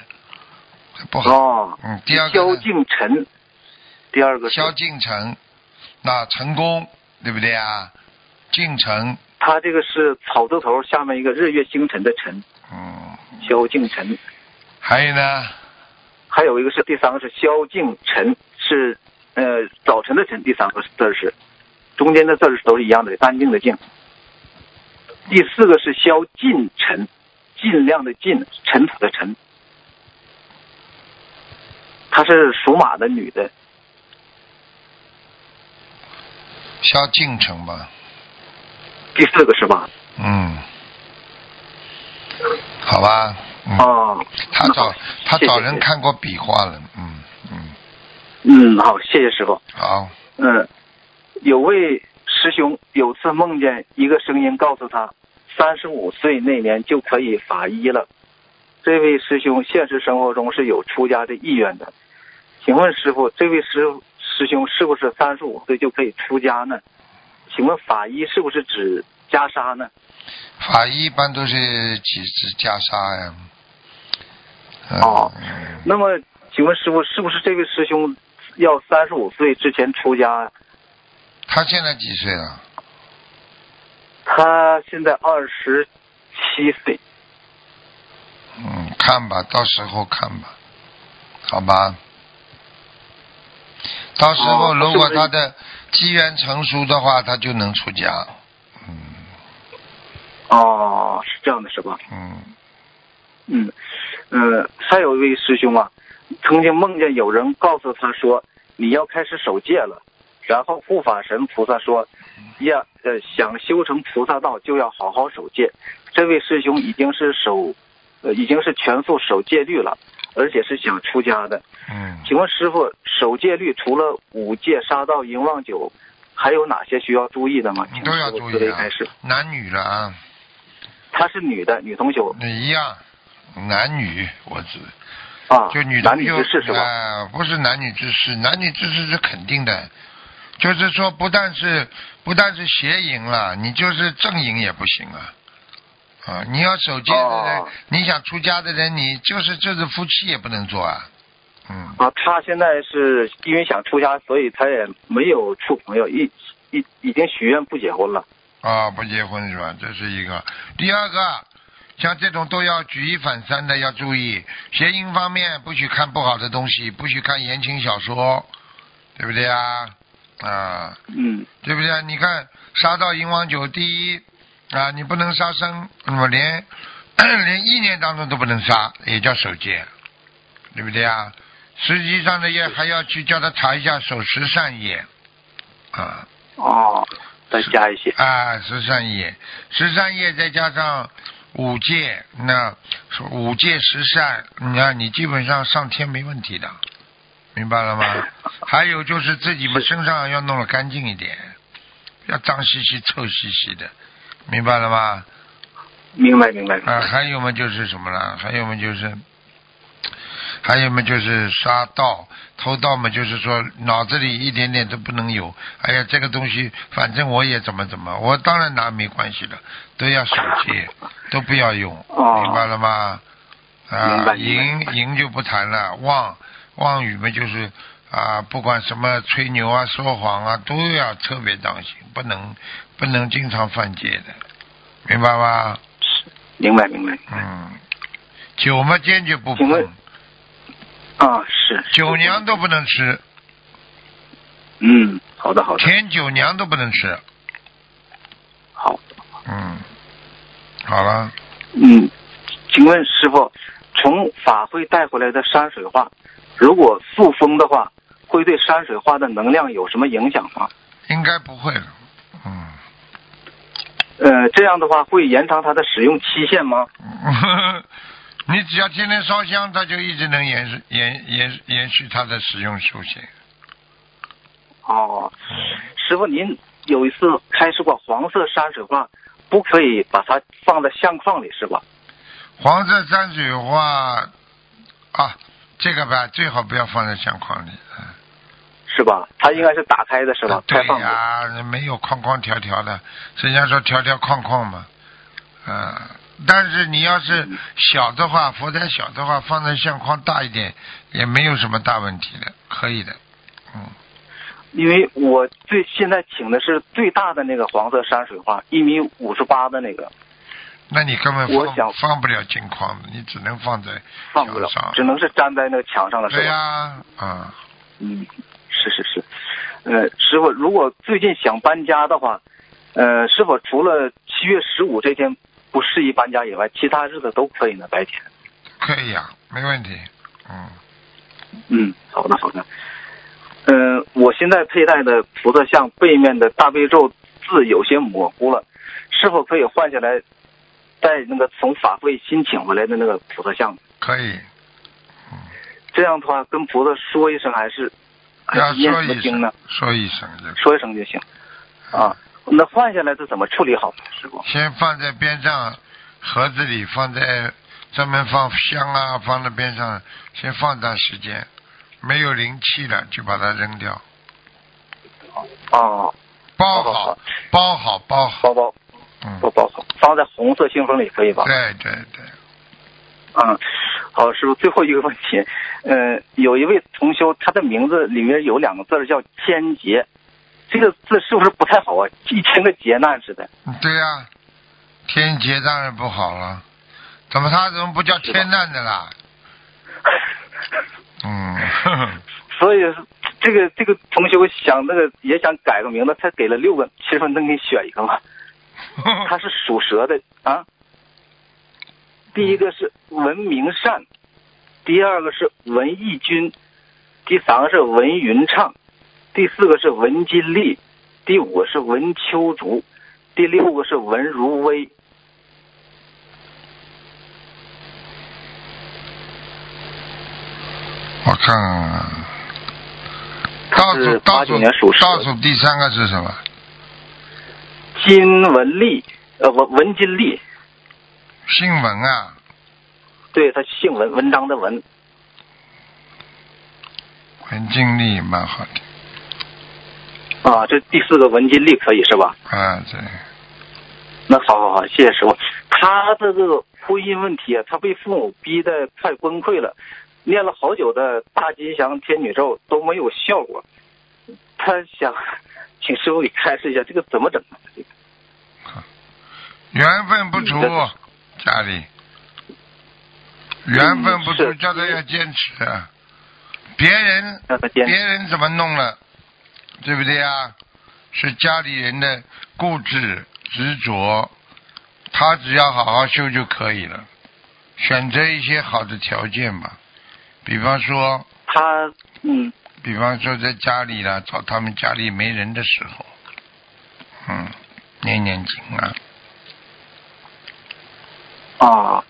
不好，哦，嗯，第二个萧敬晨，第二个萧敬晨，那成功。对不对啊？敬晨，他这个是草字头下面一个日月星辰的辰。嗯。萧敬晨。还有呢？还有一个是第三个是萧敬晨，是呃早晨的晨，第三个字是，中间的字都是一样的，干净的净。第四个是萧尽晨，尽量的尽，尘土的尘。她是属马的女的。萧敬城吧，第四个是吧？嗯，好吧。哦，他找他找人看过笔画了，嗯嗯。嗯，好，谢谢师傅。好。嗯，有位师兄有次梦见一个声音告诉他，三十五岁那年就可以法医了。这位师兄现实生活中是有出家的意愿的，请问师傅，这位师傅。师兄是不是三十五岁就可以出家呢？请问法医是不是指袈裟呢？法医一般都是几只袈裟呀。哦，那么请问师傅，是不是这位师兄要三十五岁之前出家？他现在几岁了？他现在二十七岁。嗯，看吧，到时候看吧，好吧。到时候如果他的机缘成熟的话，他就能出家。嗯。哦，是这样的，是吧？嗯。嗯，呃，还有一位师兄啊，曾经梦见有人告诉他说：“你要开始守戒了。”然后护法神菩萨说：“呀，呃，想修成菩萨道，就要好好守戒。”这位师兄已经是守，呃，已经是全素守戒律了。而且是想出家的，嗯，请问师傅，守戒律除了五戒、杀盗、淫妄酒，还有哪些需要注意的吗？都要注意啊，男女了啊。她是女的，女同学。一样，男女我指。啊。就女男女之事是吧？啊，不是男女之事，男女之事是肯定的，就是说不但是不但是邪淫了，你就是正淫也不行啊。啊，你要守戒的人，你想出家的人，你就是就是夫妻也不能做啊。嗯。啊，他现在是因为想出家，所以他也没有处朋友，一已已经许愿不结婚了。啊，不结婚是吧？这是一个。第二个，像这种都要举一反三的，要注意。谐音方面，不许看不好的东西，不许看言情小说，对不对啊？啊。嗯。对不对啊？你看杀到淫王酒，第一。啊，你不能杀生，那么连 连意念当中都不能杀，也叫守戒，对不对啊？实际上呢，也还要去叫他查一下守十善业，啊。哦。再加一些。啊，十三业，十三业再加上五戒，那五戒十善，你看你基本上上天没问题的，明白了吗？还有就是自己们身上要弄得干净一点，要脏兮兮、臭兮兮的，明白了吗？明白明白。啊，还有嘛就是什么了？还有嘛就是，还有嘛就是杀盗、偷盗嘛，就是说脑子里一点点都不能有。哎呀，这个东西反正我也怎么怎么，我当然拿没关系的，都要守戒，都不要用，哦明白了吗？啊，明白淫淫就不谈了，妄妄语嘛就是啊，不管什么吹牛啊、说谎啊，都要特别当心，不能不能经常犯戒的，明白吗？明白明白。嗯，酒嘛坚决不碰，啊，是。酒娘都不能吃，嗯，好的好的。甜酒娘都不能吃。好。嗯，好了，嗯，请问师傅，从法会带回来的山水画，如果塑封的话，会对山水画的能量有什么影响吗？应该不会了。嗯，呃，这样的话会延长它的使用期限吗？你只要天天烧香，它就一直能延续延延延续它的使用寿限。哦，师傅，您有一次开示过黄色山水画不可以把它放在相框里，是吧？黄色山水画啊，这个吧，最好不要放在相框里。是吧？它应该是打开的，是吧？对。呀、没有框框条条的，人家说条条框框嘛，嗯、但是你要是小的话，佛台小的话，放在相框大一点，也没有什么大问题的，可以的。嗯，因为我最现在请的是最大的那个黄色山水画，一米五十八的那个，那你根本我想放放不了镜框的，你只能放在放不了只能是粘在那个墙上了，是吧？对呀、啊，嗯，是是是，呃，师傅，如果最近想搬家的话，呃，是否除了七月十五这天不适宜搬家以外，其他日子都可以呢？白天？可以呀、没问题。嗯，嗯，好的好的。嗯、我现在佩戴的菩萨像背面的大悲咒字有些模糊了，是否可以换下来，带那个从法会新请回来的那个菩萨像？可以，这样的话，跟菩萨说一声，还是还要是念说一声什么经呢？，说一声说一声就行。啊，那换下来是怎么处理好呢？师傅？先放在边上盒子里，放在专门放香啊，放在边上，先放段时间，没有灵气了就把它扔掉，哦，包好包好，包好，包包嗯，包包好，放在红色信封里可以吧？对对对，嗯，好，师傅，最后一个问题，呃，有一位同修，他的名字里面有两个字叫天劫，这个字是不是不太好啊？一听个劫难似的。对呀、天劫当然不好了，怎么他怎么不叫天难的啦？嗯，所以这个这个同学，我想那个也想改个名字，他给了六个，其实能给你选一个吗？他是属蛇的啊。第一个是文明善，第二个是文艺军，第三个是文云畅，第四个是文金丽，第五个是文秋竹，第六个是文如薇。我看倒是数倒数倒数第三个是什么？金文丽，呃文文金丽，姓文啊，对他姓文，文章的文。文经历蛮好的啊，这第四个文金丽可以是吧？啊，对，那好好好，谢谢师傅。他的这个婚姻问题啊，他被父母逼得快崩溃了，念了好久的大吉祥天女咒都没有效果。他想请师傅给开示一下，这个怎么整啊？这个缘分不足嗯，家里缘分不足，是叫他要坚持啊。别人别人怎么弄了，对不对啊？是家里人的固执执着，他只要好好修就可以了。选择一些好的条件嘛，比方说，他嗯比方说在家里了，找他们家里没人的时候，嗯，念念经啊。啊，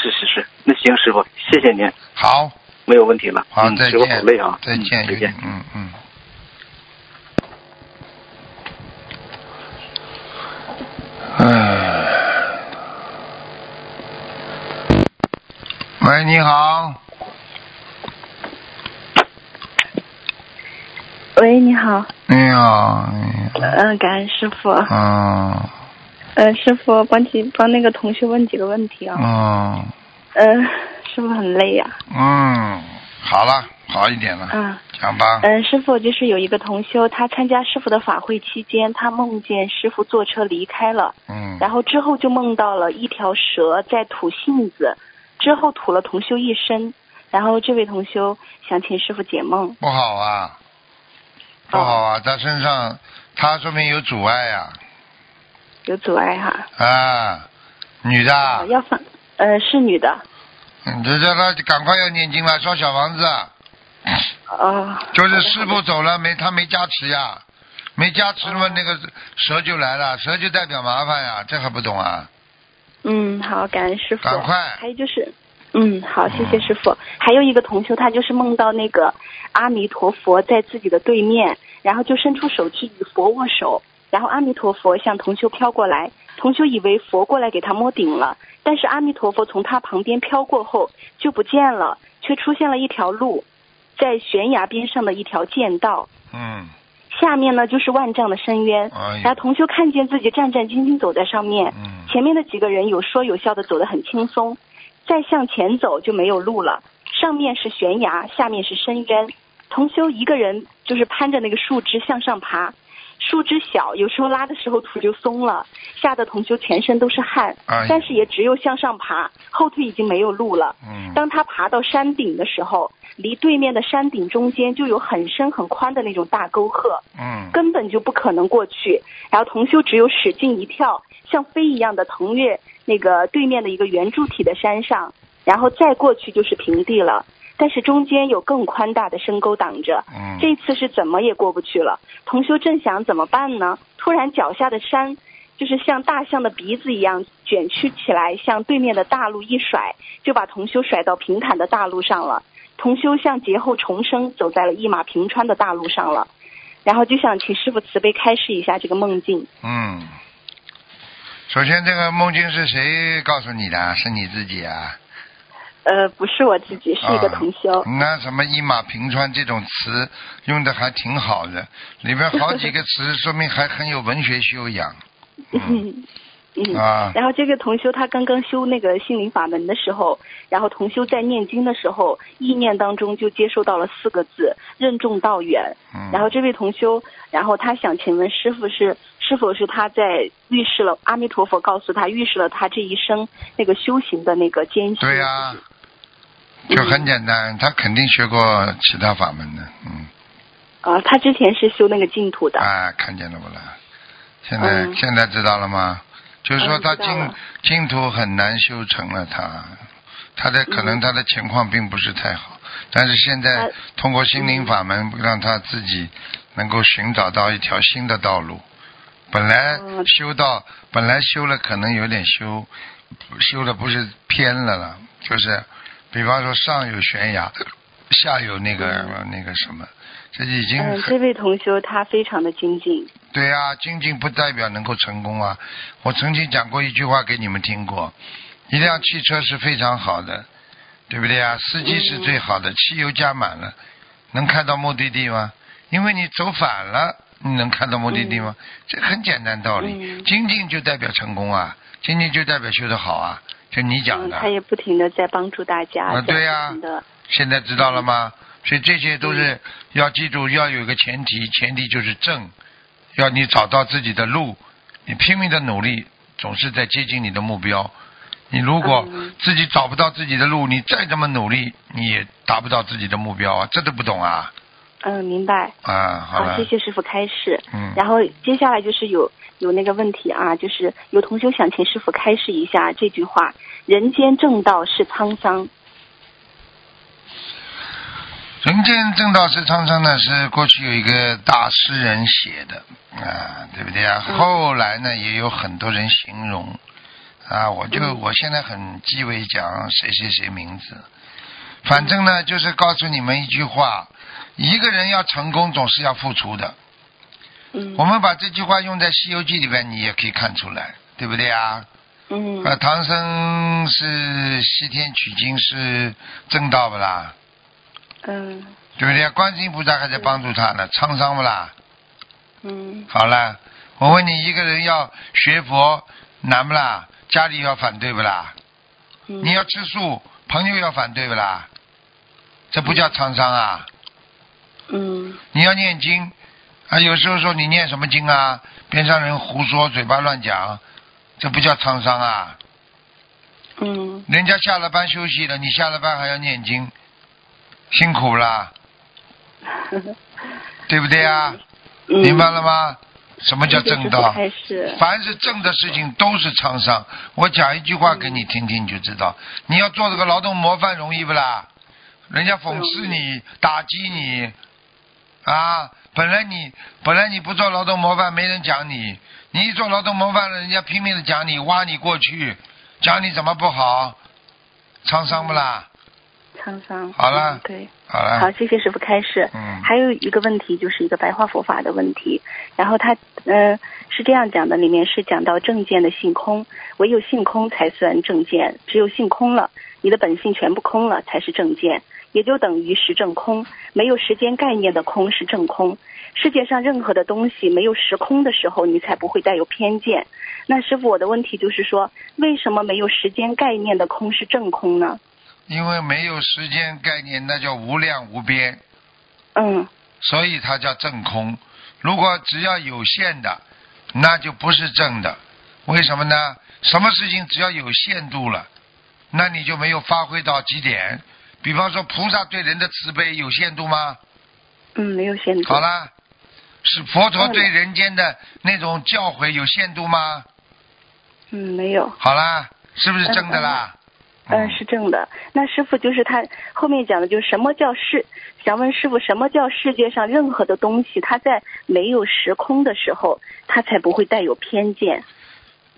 是是是，那行，师傅，谢谢您，好，没有问题了。好，嗯再见好累啊，再见，嗯再见。嗯嗯。唉，喂，你好，喂，你好，你好，你好。嗯、感恩师傅，嗯。呃，师傅帮几帮那个同学问几个问题啊，嗯。嗯、师傅很累呀、嗯，好了，好一点了，嗯。讲吧。嗯、师傅就是有一个同修，他参加师傅的法会期间，他梦见师傅坐车离开了，嗯。然后之后就梦到了一条蛇在吐信子，之后吐了同修一身，然后这位同修想请师傅解梦，不好啊，不好啊，他身上他说明有阻碍呀、有阻碍哈，啊，女的要放，呃，是女的，你就叫他赶快要念经了，烧小房子啊。哦，就是师傅走了，没他没加持呀，没加持嘛，那个蛇就来了，蛇就代表麻烦呀，这还不懂啊？嗯，好，感恩师傅。赶快。还有就是，嗯，好，谢谢师傅。还有一个同修，他就是梦到那个阿弥陀佛在自己的对面，然后就伸出手去与佛握手，然后阿弥陀佛向同修飘过来，同修以为佛过来给他摸顶了，但是阿弥陀佛从他旁边飘过后就不见了，却出现了一条路，在悬崖边上的一条剑道。嗯，下面呢就是万丈的深渊，哎然后同修看见自己战战兢兢走在上面，嗯前面的几个人有说有笑的走得很轻松，再向前走就没有路了，上面是悬崖，下面是深渊，同修一个人就是攀着那个树枝向上爬，树枝小，有时候拉的时候土就松了，吓得同修全身都是汗，哎但是也只有向上爬，后退已经没有路了。嗯当他爬到山顶的时候，离对面的山顶中间就有很深很宽的那种大沟壑，嗯根本就不可能过去。然后同修只有使劲一跳，像飞一样的腾越那个对面的一个圆柱体的山上，然后再过去就是平地了。但是中间有更宽大的深沟挡着，嗯这次是怎么也过不去了。同修正想怎么办呢？突然脚下的山就是像大象的鼻子一样卷曲起来，向对面的大路一甩，就把同修甩到平坦的大路上了。同修像劫后重生，走在了一马平川的大路上了。然后就想请师傅慈悲开示一下这个梦境。嗯。首先，这个梦境是谁告诉你的？是你自己啊？呃，不是我自己，是一个啊同修。那什么一马平川这种词用的还挺好的，里边好几个词 说明还很有文学修养。嗯嗯啊然后这个同修他刚刚修那个心灵法门的时候，然后同修在念经的时候，意念当中就接收到了四个字“任重道远”。嗯然后这位同修，然后他想请问师傅是是否是他在预示了阿弥陀佛告诉他预示了他这一生那个修行的那个艰辛。对呀、就很简单，他肯定学过其他法门的，嗯，啊，他之前是修那个净土的。啊，看见了不啦？现在、嗯现在知道了吗？就是说嗯他净净土很难修成了他，他的可能他的情况并不是太好，但是现在呃通过心灵法门，让他自己能够寻找到一条新的道路。本来嗯修到，本来修了可能有点修，修的不是偏了了，就是比方说上有悬崖，下有那个、那个什么，这已经这位同修他非常的精进。对呀、精进不代表能够成功啊！我曾经讲过一句话给你们听过：一辆汽车是非常好的，对不对啊？司机是最好的，汽油加满了，能开到目的地吗？因为你走反了，你能看到目的地吗？这很简单道理。嗯精进就代表成功啊，精进就代表修得好啊，就你讲嗯，的。他也不停的在帮助大家。啊对呀现在知道了吗？所以这些都是要记住，要有一个前提，前提就是正，要你找到自己的路，你拼命的努力，总是在接近你的目标。你如果嗯自己找不到自己的路，你再怎么努力，你也达不到自己的目标啊！这都不懂啊！嗯，明白。啊，好了，谢谢师傅开示。嗯然后接下来就是有有那个问题啊，就是有同学想请师傅开示一下这句话：人间正道是沧桑。人间正道是沧桑呢，是过去有一个大诗人写的啊，对不对啊？后来呢，也有很多人形容啊，我就、我现在很忌讳讲谁谁谁名字，反正呢，就是告诉你们一句话：一个人要成功，总是要付出的。嗯我们把这句话用在《西游记》里边，你也可以看出来，对不对啊？嗯呃，唐僧是西天取经是正道不啦？嗯对不对？观世音菩萨还在帮助他呢，沧桑不啦？嗯好了，我问你，一个人要学佛难不啦？家里要反对不啦？嗯你要吃素，朋友要反对不啦？这不叫沧桑啊！嗯你要念经啊，有时候说你念什么经啊？边上人胡说，嘴巴乱讲，这不叫沧桑啊！嗯人家下了班休息了，你下了班还要念经，辛苦啦，对不对啊？嗯明白了吗？什么叫正道？凡是正的事情都是沧桑。我讲一句话给你听听，你就知道。你要做这个劳动模范容易不啦？人家讽刺你、打击你，啊，本来你本来你不做劳动模范，没人讲你，你一做劳动模范了，人家拼命的讲你，挖你过去，讲你怎么不好，沧桑不啦？沧桑。好了嗯对。好了。好，谢谢师傅开示。嗯还有一个问题就是一个白话佛法的问题，然后他嗯、呃、是这样讲的，里面是讲到正见的性空，唯有性空才算正见，只有性空了，你的本性全部空了才是正见，也就等于实正空，没有时间概念的空是正空。世界上任何的东西没有时空的时候，你才不会带有偏见。那师傅，我的问题就是说，为什么没有时间概念的空是正空呢？因为没有时间概念，那叫无量无边。嗯。所以它叫正空。如果只要有限的，那就不是正的。为什么呢？什么事情只要有限度了，那你就没有发挥到极点。比方说，菩萨对人的慈悲有限度吗？嗯，没有限度。好啦，是佛陀对人间的那种教诲有限度吗？嗯，没有。好啦，是不是真的啦？嗯，是正的。那师傅就是他后面讲的，就是什么叫世？想问师傅，什么叫世界上任何的东西，它在没有时空的时候，它才不会带有偏见。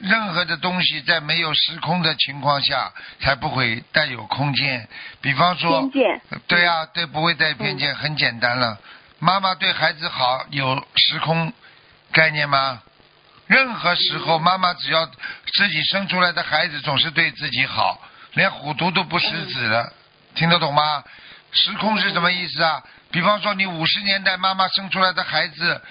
任何的东西在没有时空的情况下，才不会带有空间。比方说。对啊、对，不会带偏见，很简单了。妈妈对孩子好，有时空概念吗？任何时候，妈妈只要自己生出来的孩子总是对自己好，连虎毒都不食子了，听得懂吗？时空是什么意思啊？比方说，你五十年代妈妈生出来的孩子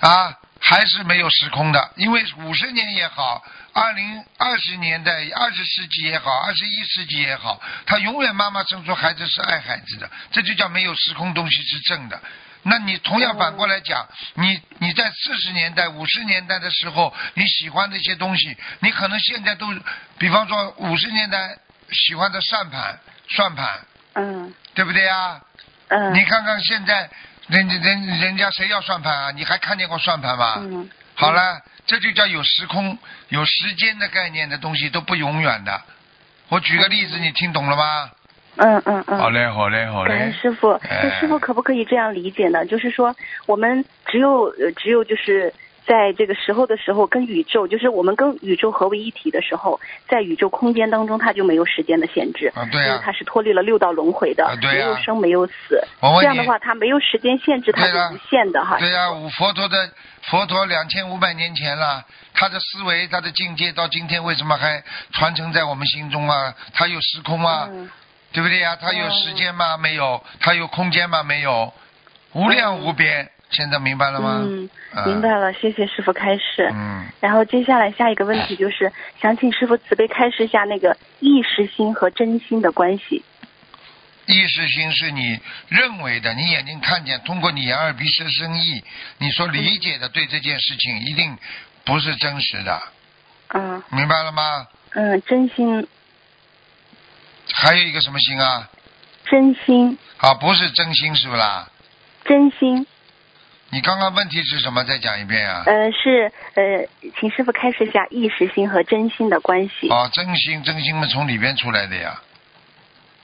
啊，还是没有时空的，因为五十年也好，二零二十年代、二十世纪也好，二十一世纪也好，他永远妈妈生出孩子是爱孩子的，这就叫没有时空东西是正的。那你同样反过来讲，你你在四十年代、五十年代的时候，你喜欢的一些东西，你可能现在都，比方说五十年代喜欢的算盘、算盘，嗯对不对啊？嗯。你看看现在人人人人家谁要算盘啊？你还看见过算盘吗？嗯。好了，这就叫有时空、有时间的概念的东西都不永远的。我举个例子，你听懂了吗？嗯嗯嗯。好嘞，好嘞，好感恩嘞。师傅，哎那师傅可不可以这样理解呢？就是说，我们只有呃只有就是在这个时候的时候，跟宇宙，就是我们跟宇宙合为一体的时候，在宇宙空间当中，它就没有时间的限制，啊对啊因为它是脱离了六道轮回的，啊对啊没有生没有死。我问你这样的话，它没有时间限制，它是无限的哈。对呀、五佛陀的佛陀两千五百年前了，他的思维、他的境界到今天为什么还传承在我们心中啊？他有时空啊，嗯对不对呀、他有时间吗？没有。他有空间吗？没有。无量无边，现在明白了吗？嗯，啊明白了，谢谢师傅开示。嗯，然后接下来下一个问题就是，想请师傅慈悲开示一下那个意识心和真心的关系。意识心是你认为的，你眼睛看见，通过你眼耳鼻舌身意，你所理解的对这件事情一定不是真实的，嗯明白了吗？嗯，真心还有一个什么心啊？真心啊，不是真心是不啦？真心，你刚刚问题是什么？再讲一遍啊。呃是呃，请师傅开示一下意识心和真心的关系。哦，真心真心嘛，从里边出来的呀。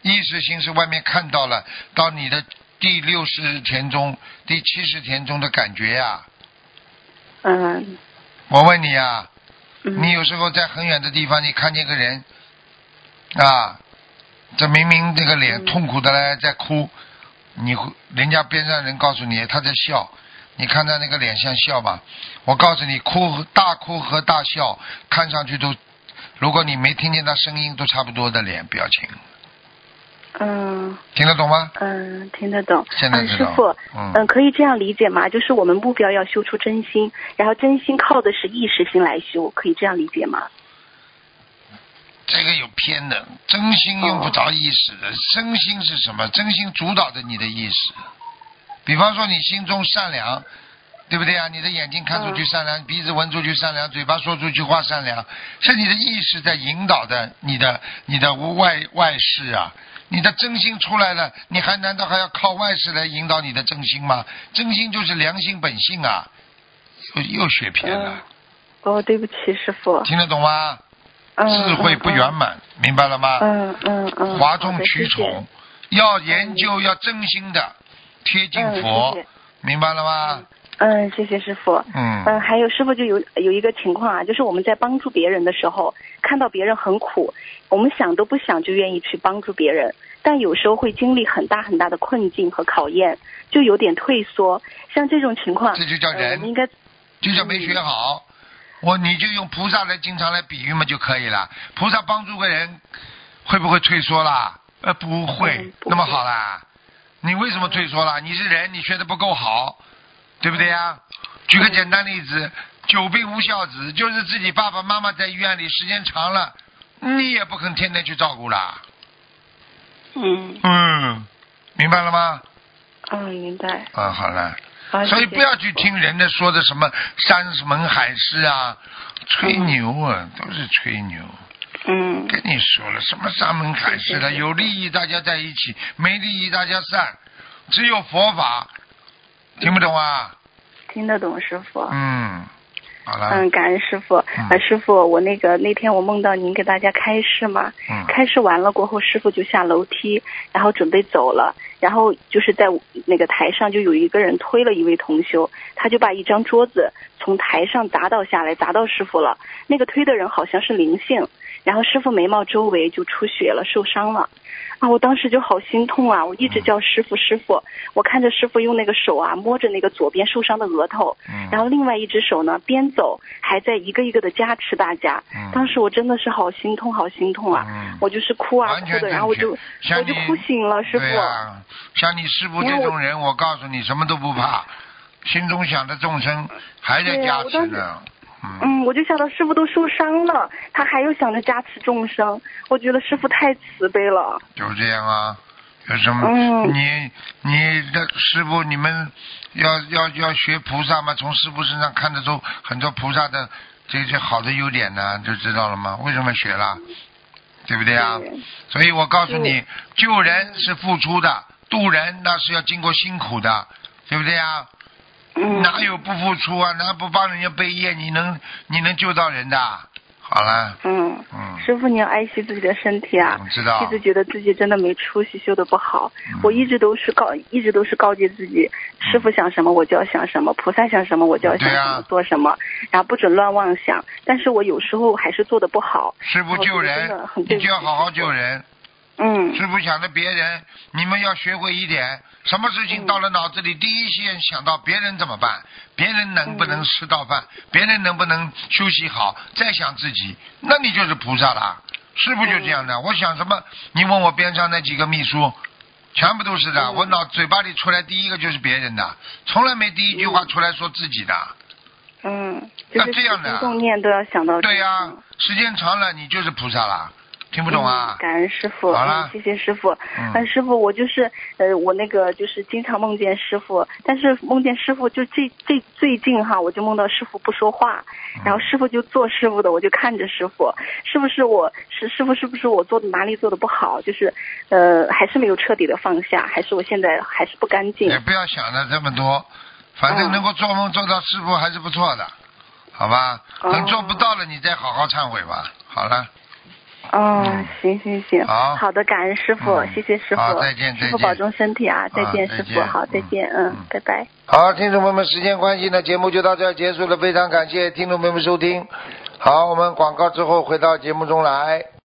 意识心是外面看到了，到你的第六十田中、第七十田中的感觉呀。嗯我问你啊，嗯你有时候在很远的地方，你看见个人啊，这明明这个嗯脸痛苦的嘞，在哭，你会人家边上人告诉你他在笑，你看他那个脸像笑吧？我告诉你，哭和大哭和大笑，看上去都，如果你没听见他声音，都差不多的脸表情，嗯听得懂吗？嗯，听得懂。嗯，现在知道师傅，嗯嗯，可以这样理解吗？就是我们目标要修出真心，然后真心靠的是意识心来修，可以这样理解吗？这个有偏的，真心用不着意识的，真心是什么？真心主导着你的意识。比方说，你心中善良，对不对啊？你的眼睛看出去善良，鼻子闻出去善良，嘴巴说出去话善良，是你的意识在引导的你的你的无外外事啊。你的真心出来了，你还难道还要靠外事来引导你的真心吗？真心就是良心本性啊！又又学偏了，哦，对不起，师傅。听得懂吗？嗯智慧不圆满，明白了吗？嗯嗯嗯。哗众取宠，要研究，要真心的贴近嗯佛，明白了吗？嗯，谢谢师傅。嗯嗯，还有师傅就有有一个情况啊，就是我们在帮助别人的时候，看到别人很苦，我们想都不想就愿意去帮助别人，但有时候会经历很大很大的困境和考验，就有点退缩。像这种情况，这就叫呃人应该就叫没学好。我你就用菩萨来经常来比喻嘛就可以了。菩萨帮助个人，会不会退缩啦？呃，不会，嗯不会那么好啦。你为什么退缩了？你是人，你学的不够好，对不对呀？举个简单例子，久病无孝子，就是自己爸爸妈妈在医院里时间长了，你也不肯天天去照顾啦。嗯嗯，明白了吗？嗯明白。啊，好了。所以不要去听人家说的什么山盟海誓啊，吹牛啊，都是吹牛。嗯跟你说了，什么山盟海誓的，有利益大家在一起，没利益大家散。只有佛法，听不懂啊？听得懂师傅。嗯，好了。嗯，感恩师傅。嗯呃，师傅，我那个那天我梦到您给大家开示嘛，嗯开示完了过后，师傅就下楼梯，然后准备走了，然后就是在那个台上就有一个人推了一位同修，他就把一张桌子从台上砸倒下来，砸到师傅了。那个推的人好像是灵性，然后师傅眉毛周围就出血了，受伤了。啊，我当时就好心痛啊！我一直叫师傅师傅，我看着师傅用那个手啊摸着那个左边受伤的额头，嗯然后另外一只手呢边走还在一个一个的加持大家。嗯当时我真的是好心痛，好心痛啊！嗯我就是哭啊哭的，然后我就我就哭醒了，师傅。像你师傅这种人，我告诉你，什么都不怕，心中想着众生还在加持呢。嗯，嗯，我就想到师傅都受伤了，他还要想着加持众生，我觉得师傅太慈悲了。就是这样啊。有什么？嗯你你的师傅，你们要要要学菩萨嘛？从师傅身上看得出很多菩萨的这些好的优点呢，就知道了吗？为什么学了？对不对啊？对所以我告诉你，救人是付出的，渡人那是要经过辛苦的，对不对啊？嗯，哪有不付出啊？哪不帮人家背业，你能你能救到人的？好了，嗯，嗯，师傅，你要爱惜自己的身体啊！我知道一直觉得自己真的没出息，修的不好。嗯我一直都是告，一直都是告诫自己，师傅想什么我就要想什么，菩萨想什么我就要想什么，做什么，然后不准乱妄想。但是我有时候还是做的不好。师傅救人你就要好好救人。嗯师傅想着别人，你们要学会一点，什么事情到了脑子里，第一先想到别人怎么办，别人能不能吃到饭，别人能不能休息好，再想自己，那你就是菩萨了。师傅就这样的，我想什么，你问我边上那几个秘书，全部都是的，我脑嘴巴里出来第一个就是别人的，从来没第一句话出来说自己的。嗯，就是那这样的动念都要想到。对呀、时间长了你就是菩萨了，听不懂啊嗯？感恩师傅，好了嗯，谢谢师傅。嗯嗯，师傅，我就是呃，我那个就是经常梦见师傅，但是梦见师傅就最最最近哈，我就梦到师傅不说话，嗯然后师傅就做师傅的，我就看着师傅，是不是我是师傅是不是我做的哪里做的不好？就是呃，还是没有彻底的放下，还是我现在还是不干净也？不要想的这么多，反正嗯能够做梦做到师傅还是不错的，好吧？哦等做不到了，你再好好忏悔吧。好了，哦，嗯。行行行，好。的，感恩师傅，嗯。谢谢师傅，好再见师傅保重身体啊，再见，师傅，好，再见，嗯，拜拜。好，听众朋友们，时间关系呢，节目就到这儿结束了，非常感谢听众朋友们收听。好，我们广告之后回到节目中来。